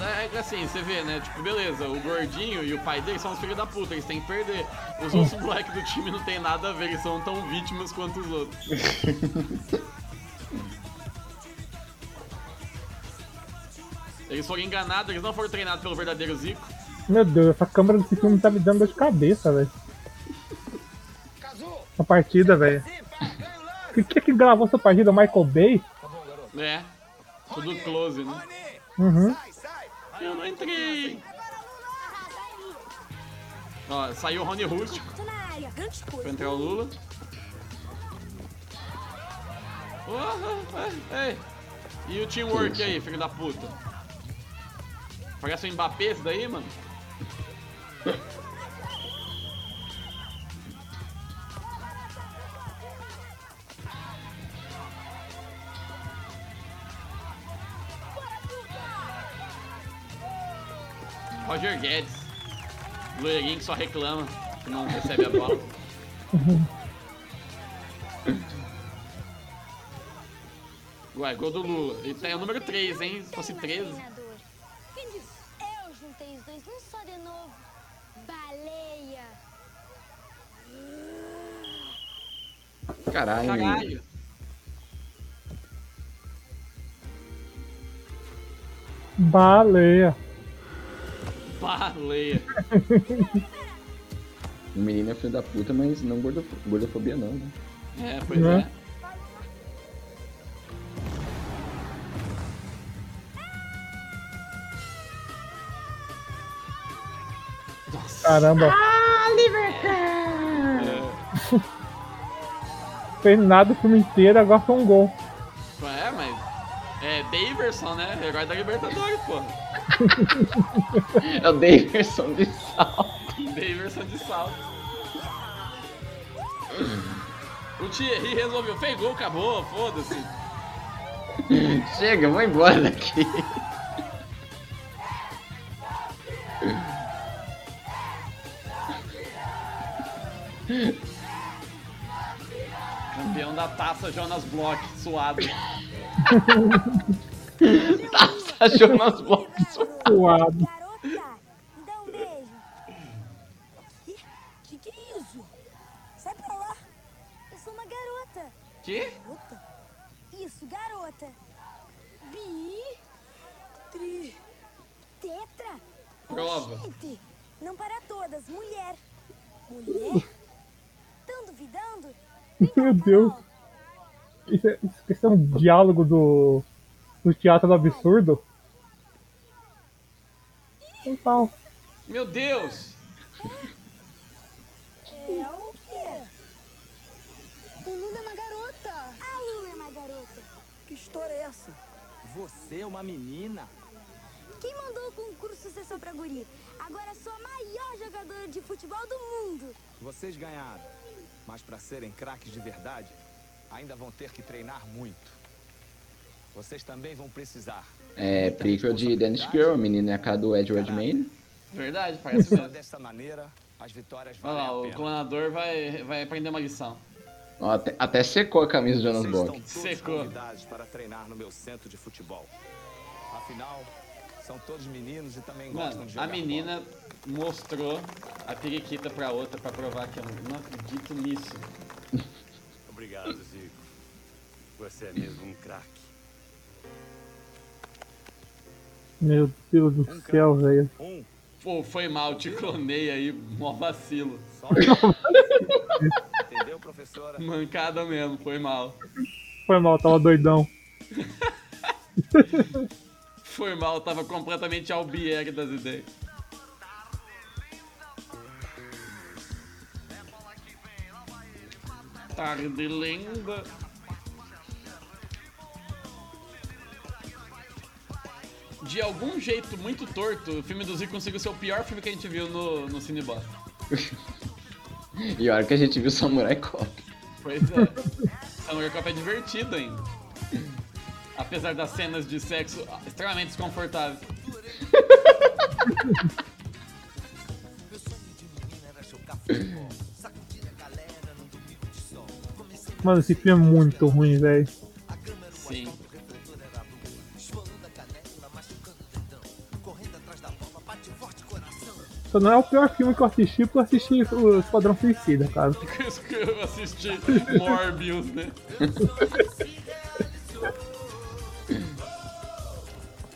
É, é assim, você vê, né? Tipo, beleza, o gordinho e o pai dele são os filhos da puta, eles têm que perder. Os outros moleques do time não tem nada a ver, eles são tão vítimas quanto os outros. *laughs* Eles foram enganados, eles não foram treinados pelo verdadeiro Zico. Meu Deus, essa câmera desse filme tá me dando dor de cabeça, velho. A partida, velho. Quem que é que gravou essa partida? Michael Bay? É. Tudo close, né? Uhum. Eu não entrei. Ó, saiu o Rony Rústico. Pra entrar o Lula. Oh, ei. E o teamwork aí, filho da puta? Parece o Mbappé esse daí, mano? Roger Guedes. Loirinho que só reclama, que não recebe a bola. Ué, gol do Lula. Ele tem o número 3, hein? Se fosse 13. Eu juntei os dois num só de novo. Baleia. Caralho. Caralho. Baleia. Baleia. O menino é filho da puta, mas não gordof- gordofobia não, né? É, pois Né? é. Caramba. Ah, *laughs* Fez nada o filme inteiro, agora foi um gol. É. É Daverson, né? Herói da Libertadores, pô. É o Daverson de salto. Daverson de salto. O Thierry resolveu, fez gol, acabou, foda-se. Chega, vou embora daqui. Campeão da taça Jonas Bloch, suado. taça Jonas Bloch, suado. Dá um beijo. Ih, Que que é isso? Sai pra lá. Eu sou uma garota. Que? Garota? Isso, garota. Bi. Tri. Tetra. Prova. Gente, não para todas. Mulher. Mulher? Meu Deus. Isso é, isso é um diálogo do, do teatro do absurdo? Então, Meu Deus! É o quê? O Lula é uma garota. A Lula é uma garota. Que história é essa? Você é uma menina? Quem mandou o concurso ser só pra guri? Agora sou a maior jogadora de futebol do mundo. Vocês ganharam. Mas para serem craques de verdade, ainda vão ter que treinar muito. Vocês também vão precisar. É prequel de Dennis Girl, a menina é a cara do Ed Redmayne. Verdade, parece Só mesmo. dessa maneira, as vitórias Olha lá, o clonador vai, vai aprender uma lição. Ó, até, até secou a camisa do Jonas todos Secou. para treinar no meu centro de futebol. Afinal, são todos meninos e também gostam Mano, de jogar a menina mostrou a periquita pra outra pra provar que eu não acredito nisso. *laughs* Obrigado, Zico. Você é mesmo um craque. meu Deus do céu, velho. Pô, foi mal, te clonei aí, mó vacilo. Entendeu, professora? Mancada mesmo, foi mal. Foi mal, tava doidão. *laughs* Foi mal, tava completamente albiere das ideias. Tarde linda. De algum jeito muito torto, o filme do Zico conseguiu ser o pior filme que a gente viu no, no Cinebox. *laughs* E a hora que a gente viu Samurai Cop. Pois é. Samurai Cop é divertido ainda. Apesar das cenas de sexo extremamente desconfortáveis. Mano, esse filme é muito ruim, velho. Sim. Só não é o pior filme que eu assisti, porque eu assisti o Esquadrão Suicida, cara. Por isso que eu assisti Morbius, né? *laughs*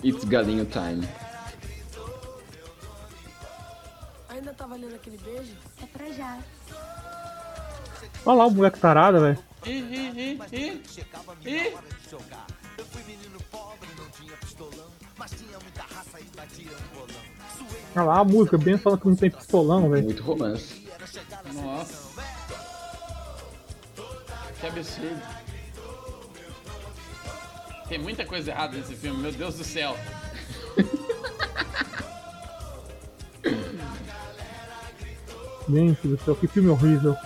It's galinho time. Ainda tá valendo aquele beijo? É pra já. Olha lá o moleque tarado, velho. Ih, ih, ih, ih. Ih. Eu fui menino pobre, não tinha pistolão, mas tinha muita raça e batia um bolão. Olha lá a música, bem falando que não tem pistolão, velho. Muito romance. Nossa. Que absurdo. Tem muita coisa errada nesse filme, meu Deus do céu. Gente do céu, que filme horrível.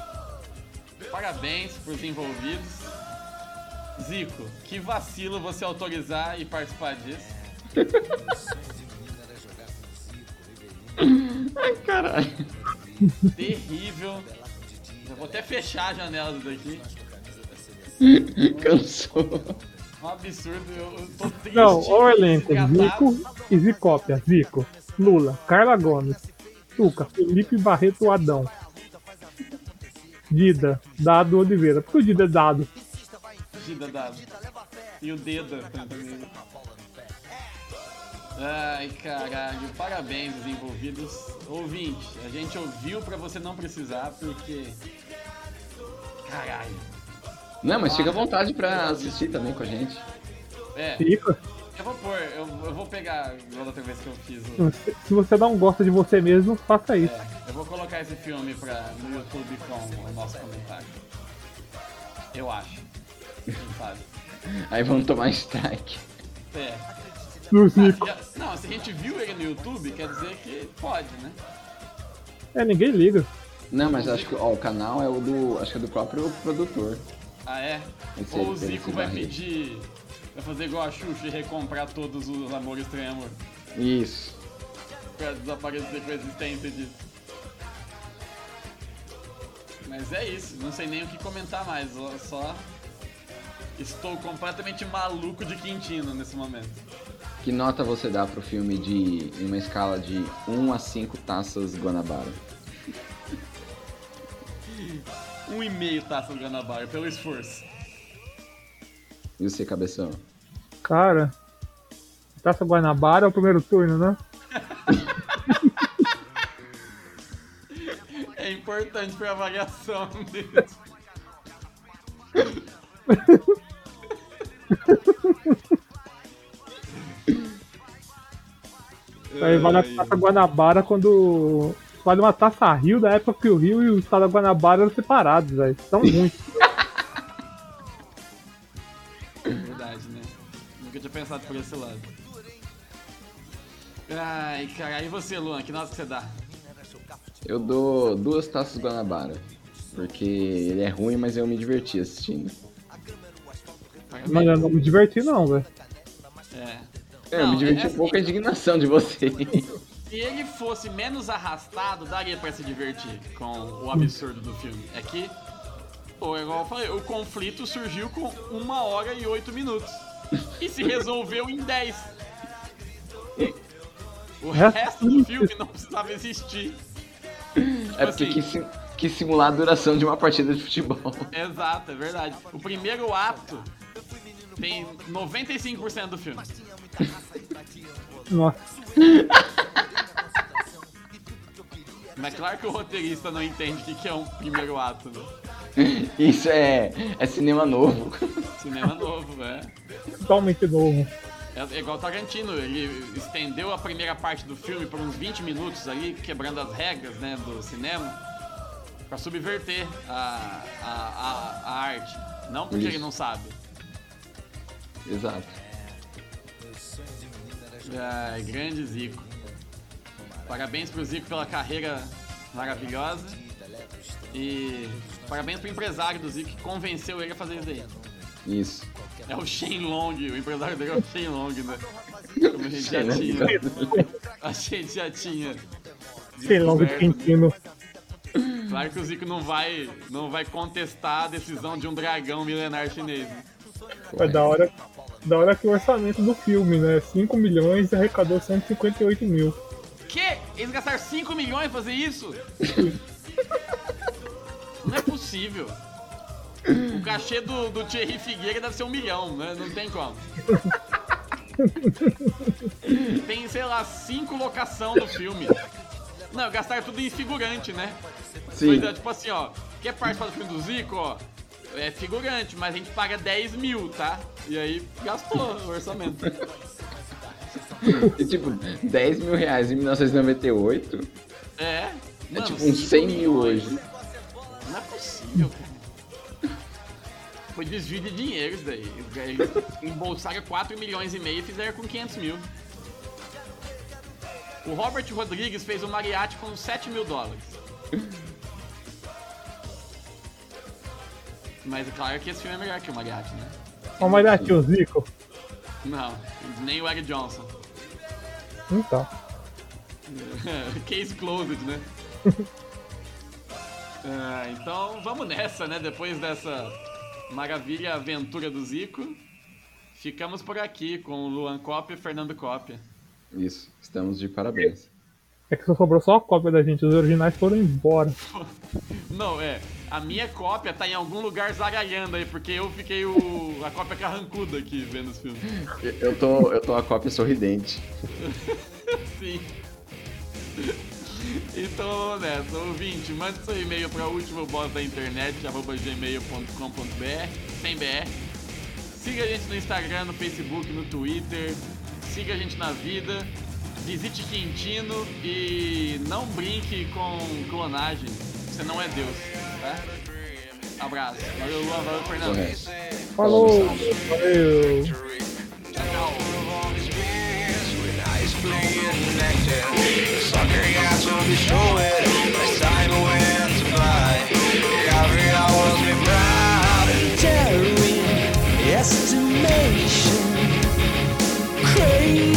Parabéns pros envolvidos. Zico, que vacilo você autorizar e participar disso. Ai, caralho. Terrível. Eu vou até fechar a janela daqui. *laughs* Cansou. Um absurdo, eu, tô triste. Não, olha o elenco. Zico e Zicópia. Zico, Lula, Carla Gomes, Tuca, Felipe Barreto Adão. Dida, Dado Oliveira. Por que o Dida é Dado? Gida dado. E o dedo também. Ai, caralho. Parabéns aos envolvidos. Ouvinte, a gente ouviu pra você não precisar, porque... Caralho. Não, mas fica à vontade pra assistir também com a gente. É, Fica. eu vou pôr, eu, eu vou pegar, igual da outra vez que eu fiz o... Se- Se você não gosta de você mesmo, faça isso. É, eu vou colocar esse filme pra, no YouTube com o nosso comentário. Eu acho. Quem sabe? Aí vamos tomar strike. É. No Ah, Zico. já- não, se a gente viu ele no YouTube, quer dizer que pode, né? É, ninguém liga. Não, mas acho que ó, o canal é o do. Acho que é do próprio produtor. Ah, é? Esse Ou o Zico vai Barreto. pedir. Vai fazer igual a Xuxa e recomprar todos os Amor Estranho Amor. Isso. Pra desaparecer com a existência disso. Mas é isso, não sei nem o que comentar mais, só. Estou completamente maluco de Quintino nesse momento. Que nota você dá pro filme de. uma escala de 1 a 5 taças Guanabara? Um e meio taça do Guanabara, pelo esforço. E você, cabeção? Cara, Taça Guanabara é o primeiro turno, né? *laughs* É importante pra avaliação dele. Aí vale a Taça Guanabara quando. Vale uma taça Rio da época que o Rio e o estado da Guanabara eram separados, velho. São muitos. Verdade, né? Nunca tinha pensado por esse lado. Ai, cara, e você, Luan, que nota que você dá? Eu dou duas taças Guanabara. Porque ele é ruim, mas eu me diverti assistindo. Mas eu não me diverti, não, velho. É. É, eu me diverti é um pouco com a indignação de você. *laughs* Se ele fosse menos arrastado, daria pra se divertir com o absurdo do filme. É que, pô, igual eu falei, o conflito surgiu com uma hora e oito minutos. E se resolveu em dez. O Resto resto do filme não precisava existir. É porque quis, sim- quis simular a duração de uma partida de futebol. Exato, é verdade. O primeiro ato tem 95% do filme. Nossa. *laughs* Mas é claro que o roteirista não entende o que é um primeiro ato, né? *laughs* Isso é, é cinema novo. *laughs* Cinema novo, é. Totalmente novo. É igual Tarantino, ele estendeu a primeira parte do filme por uns 20 minutos ali, quebrando as regras né, do cinema, pra subverter a, a, a, a arte. Não porque Isso. ele não sabe. Exato. Ai, grande Zico. Parabéns pro Zico pela carreira maravilhosa. E parabéns pro empresário do Zico que convenceu ele a fazer isso daí. Isso. É o Shen Long, o empresário dele é o Shen Long, né? Como a gente já tinha. A gente já tinha. Lá, o descoberto. Quintino. Claro que o Zico não vai, não vai contestar a decisão de um dragão milenar chinês. né? É da hora, da hora que o orçamento do filme, né? 5 milhões e arrecadou 158 mil. Que? Eles gastaram 5 milhões pra fazer isso? *laughs* Não é possível. O cachê do, do Thierry Figueira deve ser um milhão, né? Não tem como. Tem, sei lá, cinco locação do filme. Não, gastaram tudo em figurante, né? Sim. Tipo assim, ó, quer participar do filme do Zico, ó, é figurante, mas a gente paga 10 mil, tá? E aí gastou o orçamento. E tipo, 10 mil reais em 1998 É. é Mano, tipo uns 100 mil hoje. Não é possível, cara. Foi desvio de dinheiro isso daí. Eles embolsaram 4 milhões e meio e fizeram com 500 mil. O Robert Rodrigues fez o mariachi com 7 mil dólares. Mas é claro que esse filme é melhor que o mariachi, né? Ó, mas daqui o Zico. Não, nem o Eric Johnson. Então. *laughs* Case closed, né? Ah, *laughs* então vamos nessa, né? Depois dessa maravilha aventura do Zico, ficamos por aqui com o Luan Cópia e Fernando Cópia. Isso, estamos de parabéns. É que só sobrou só a cópia da gente, os originais foram embora. *laughs* Não, é. A minha cópia tá em algum lugar zagalhando aí, porque eu fiquei o, a cópia carrancuda aqui vendo os filmes. Eu tô, eu tô a cópia sorridente. *laughs* Sim. Então vamos nessa, ouvinte, mande seu e-mail para último boss da internet, arroba gmail.com.br, sem BR. Siga a gente no Instagram, no Facebook, no Twitter. Siga a gente na vida. Visite Quintino e não brinque com clonagem. Você não é Deus, tá? Abraço. Valeu, Luan. Valeu, Fernando. Falou. Valeu. Estimation crazy